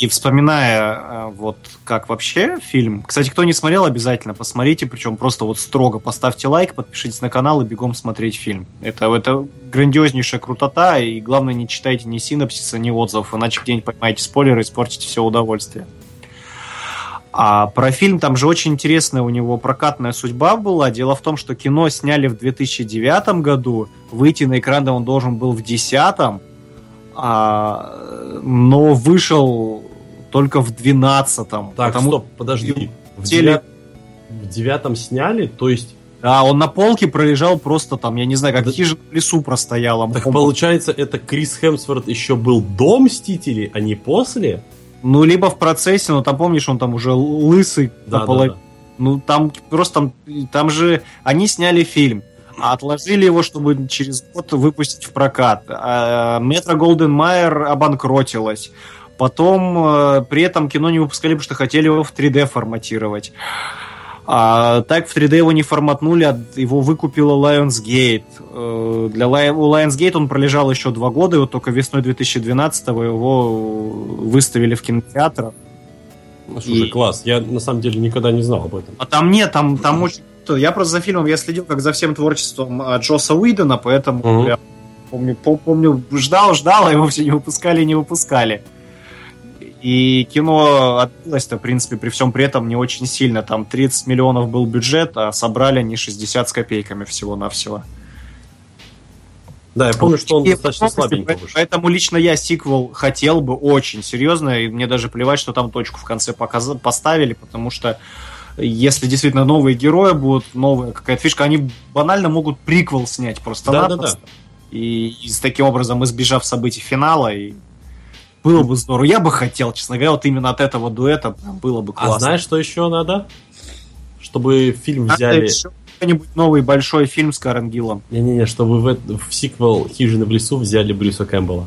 И вспоминая э, вот как вообще фильм, кстати, кто не смотрел, обязательно посмотрите, причем просто вот строго поставьте лайк, подпишитесь на канал и бегом смотреть фильм. Это, это грандиознейшая крутота, и главное не читайте ни синопсиса, ни отзывов, иначе где-нибудь поймаете спойлеры испортите все удовольствие. А про фильм там же очень интересная у него прокатная судьба была. Дело в том, что кино сняли в 2009 году, выйти на экран он должен был в 2010, а, но вышел только в 12 Так, потому стоп, подожди. В, теле- в девятом сняли, то есть, Да, он на полке пролежал просто там, я не знаю, как Да- хижина в лесу простояла. так Он- получается, это Крис Хемсворт еще был до Мстителей, а не после? Ну, либо в процессе, но там, помнишь, он там уже лысый Да, наполовину. да, Ну, там просто там, там же они сняли фильм, а отложили его, чтобы через год выпустить в прокат. А, Метро Голден Майер обанкротилась. Потом э, при этом кино не выпускали, потому что хотели его в 3D форматировать. А, так в 3D его не форматнули, а его выкупила Lionsgate. Э, Для у Lionsgate он пролежал еще два года, и вот только весной 2012 его выставили в кинотеатрах. Ну, Слушай, И- класс. Я на самом деле никогда не знал об этом. А там нет, там, там очень... Я просто за фильмом я следил как за всем творчеством а, Джоса Уидона, поэтому Мгм. я помню, по- помню, ждал, ждал, а его все не выпускали, не выпускали. И кино отбилось-то, в принципе, при всем при этом не очень сильно. Там 30 миллионов был бюджет, а собрали они 60 с копейками всего-навсего. Да, я помню, что он И достаточно вышел. Поэтому лично я сиквел хотел бы очень серьезно, и мне даже плевать, что там точку в конце показ- поставили, потому что если действительно новые герои будут, новая какая-то фишка, они банально могут приквел снять просто Да-да-да. И, и с таким образом избежав событий финала, и было бы здорово. Я бы хотел, честно говоря, вот именно от этого дуэта было бы классно. А знаешь, что еще надо? Чтобы фильм Надо взяли... еще какой-нибудь новый большой фильм с Карен Гиллом. Не-не-не, чтобы в, в сиквел «Хижины в лесу» взяли Брюса Кэмпбелла.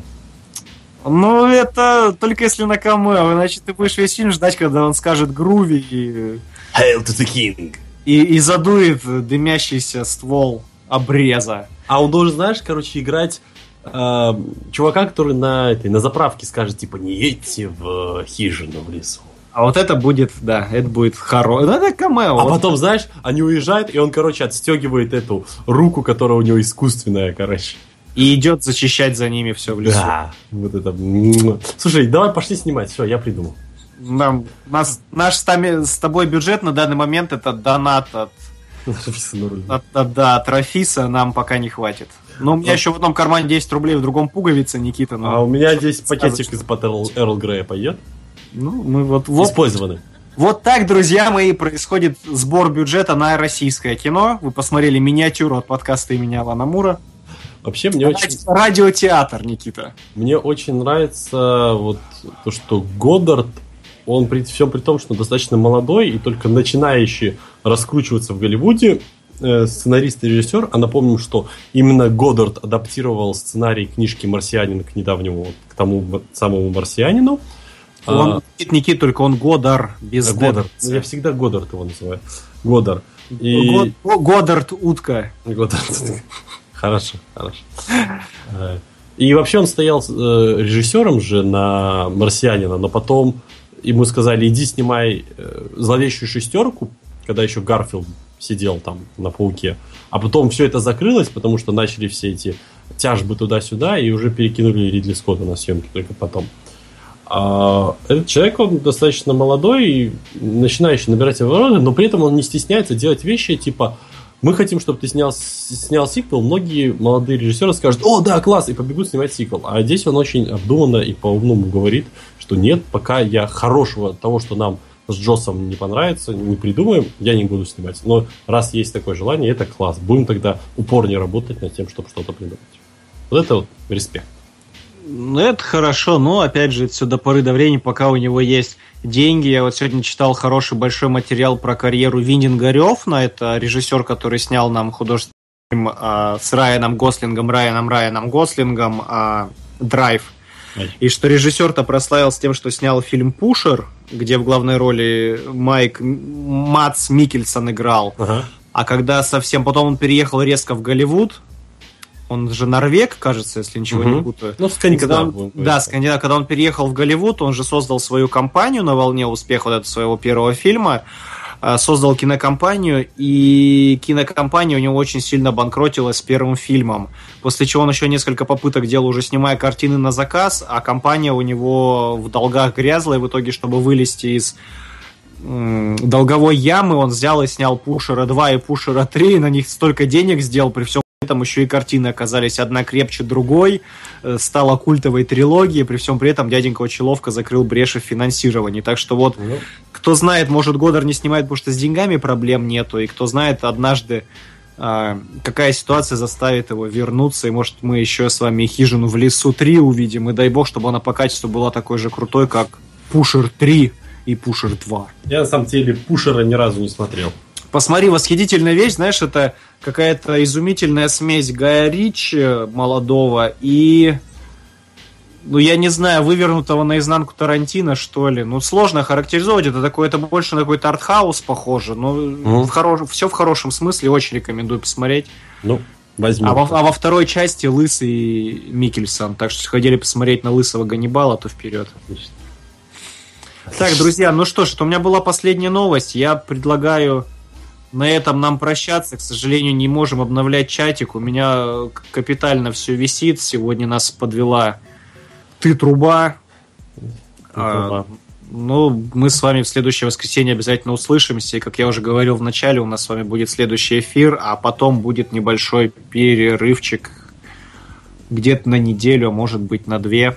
Ну, это только если на камео, иначе ты будешь весь фильм ждать, когда он скажет груви и, Hail to the King! и, и задует дымящийся ствол обреза. А он должен, знаешь, короче, играть э, чувака, который на, этой, на заправке скажет, типа, не едьте в э, хижину в лесу. А вот это будет, да, это будет хорошо. Ну, это камео. А Вот потом, знаешь, они уезжают, и он, короче, отстегивает эту руку, которая у него искусственная, короче. И идет зачищать за ними все в лесу. Да, вот это. Слушай, давай пошли снимать, все, я придумал. Нам, нас, наш с, тами- с тобой бюджет на данный момент это донат от, от, от- да, от Рафиса нам пока не хватит. Но у меня Ну. еще в одном кармане 10 рублей, в другом пуговица, Никита. Ну, А у меня здесь пакетик из-под Эрл, Грея пойдет. ну, мы вот, вот Использованный. Вот так, друзья мои, происходит сбор бюджета на российское кино. Вы посмотрели миниатюру от подкаста имени Алана Мура. Вообще, мне очень, Ради- Радиотеатр, Никита. мне очень нравится вот то, что Годдард, он при всем при том, что достаточно молодой и только начинающий раскручиваться в Голливуде, э, сценарист и режиссер, а напомним, что именно Годдард адаптировал сценарий книжки «Марсианин» к недавнему, к тому самому «Марсианину». Он, А, Никит, Никит, только он Годар без э, «Д». Годдард. Я всегда Годдард его называю. Годдар. И... Го- Го- Годдард утка. Годдард. Хорошо, хорошо. Э, И вообще он стоял режиссером же на «Марсианина», но потом ему сказали, иди снимай э, «Зловещую шестерку», когда еще Гарфилд сидел там на «Пауке». А потом все это закрылось, потому что начали все эти тяжбы туда-сюда, и уже перекинули Ридли Скотта на съемки только потом. А этот человек, он достаточно молодой и начинающий набирать обороты, но при этом он не стесняется делать вещи типа мы хотим, чтобы ты снял, снял сиквел, многие молодые режиссеры скажут, о, да, класс, и побегут снимать сиквел. А здесь он очень обдуманно и по-умному говорит, что нет, пока я хорошего того, что нам с Джосом не понравится, не придумаем, я не буду снимать. Но раз есть такое желание, это класс. Будем тогда упорнее работать над тем, чтобы что-то придумать. Вот это вот респект. Ну, это хорошо, но, опять же, это все до поры до времени, пока у него есть деньги. Я вот сегодня читал хороший большой материал про карьеру Виннинга Рёфна. Это режиссер, который снял нам художественный фильм а, с Райаном Гослингом, Райаном Райаном Гослингом а, «Драйв». И что режиссер-то прославился тем, что снял фильм «Пушер», где в главной роли Майк Мац Микельсон играл. Ага. А когда совсем... Потом он переехал резко в Голливуд, он же норвег, кажется, если ничего не Мгм. путаю. Ну, Когда скандинав. будем да, скандинав. Когда он переехал в Голливуд, он же создал свою компанию на волне успеха вот этого своего первого фильма. А, Создал кинокомпанию, и кинокомпания у него очень сильно банкротилась с первым фильмом. После чего он еще несколько попыток делал, уже снимая картины на заказ, а компания у него в долгах грязла, и в итоге, чтобы вылезти из долговой ямы, он взял и снял Пушера 2 и Пушера 3, и на них столько денег сделал, при всем этом еще и картины оказались одна крепче другой, э, стала культовой трилогией, при всем при этом дяденька очень ловко закрыл бреши в финансировании. Так что вот, Ну, кто знает, может, Годор не снимает, потому что с деньгами проблем нету, и кто знает, однажды а, какая ситуация заставит его вернуться, и может мы еще с вами хижину в лесу 3 увидим, и дай бог, чтобы она по качеству была такой же крутой, как Пушер 3 и Пушер 2. я на самом деле Пушера ни разу не смотрел. Посмотри, восхитительная вещь, знаешь, это какая-то изумительная смесь Гая Ричи молодого и, ну, я не знаю, вывернутого наизнанку Тарантино, что ли. Ну, сложно характеризовать, это такой, это больше на какой-то артхаус похоже, но Мгм. в хорош... все в хорошем смысле, очень рекомендую посмотреть. Ну, возьму. А во, а во второй части Лысый Микельсон, так что если хотели посмотреть на Лысого Ганнибала, то вперед. Отлично. Так, друзья, ну что ж, у меня была последняя новость. Я предлагаю на этом нам прощаться. К сожалению, не можем обновлять чатик. У меня э, капитально все висит. Сегодня нас подвела ты труба. А, ну, мы с вами в следующее воскресенье обязательно услышимся. И, как я уже говорил в начале, у нас с вами будет следующий эфир, а потом будет небольшой перерывчик где-то на неделю, а может быть на две.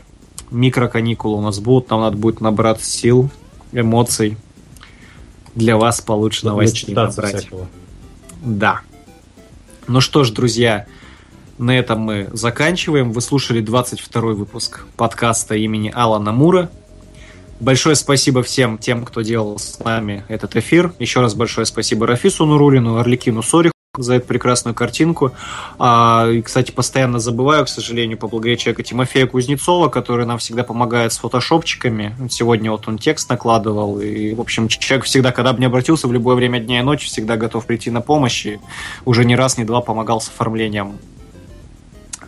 Микроканикулы у нас будут, нам надо будет набрать сил, эмоций. Для вас получше Надо новостей набрать. всякого. Да. Ну что ж, друзья, на этом мы заканчиваем. Вы слушали 22 выпуск подкаста имени Алана Мура. Большое спасибо всем тем, кто делал с нами этот эфир. Еще раз большое спасибо Рафису Нурулину, Орликину Сориху за эту прекрасную картинку. А, и, кстати, постоянно забываю, к сожалению, поблагодарить человека Тимофея Кузнецова, который нам всегда помогает с фотошопчиками. Сегодня вот он текст накладывал. И, в общем, человек всегда, когда бы не обратился, в любое время дня и ночи, всегда готов прийти на помощь. И уже не раз, не два помогал с оформлением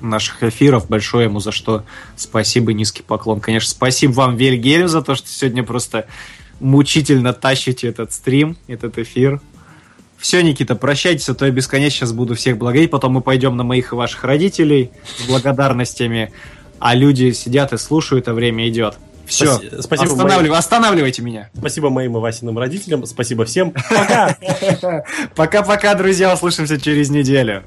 наших эфиров. Большое ему за что спасибо, низкий поклон. Конечно, спасибо вам, Вильгельм, за то, что сегодня просто мучительно тащите этот стрим, этот эфир. Все, Никита, прощайтесь, а то я бесконечно сейчас буду всех благодарить. Потом мы пойдем на моих и ваших родителей с благодарностями. А люди сидят и слушают, а время идет. Все, Спаси- спасибо Останавливай- останавливайте меня. Спасибо моим и Васиным родителям. Спасибо всем. Пока. Пока-пока, друзья, услышимся через неделю.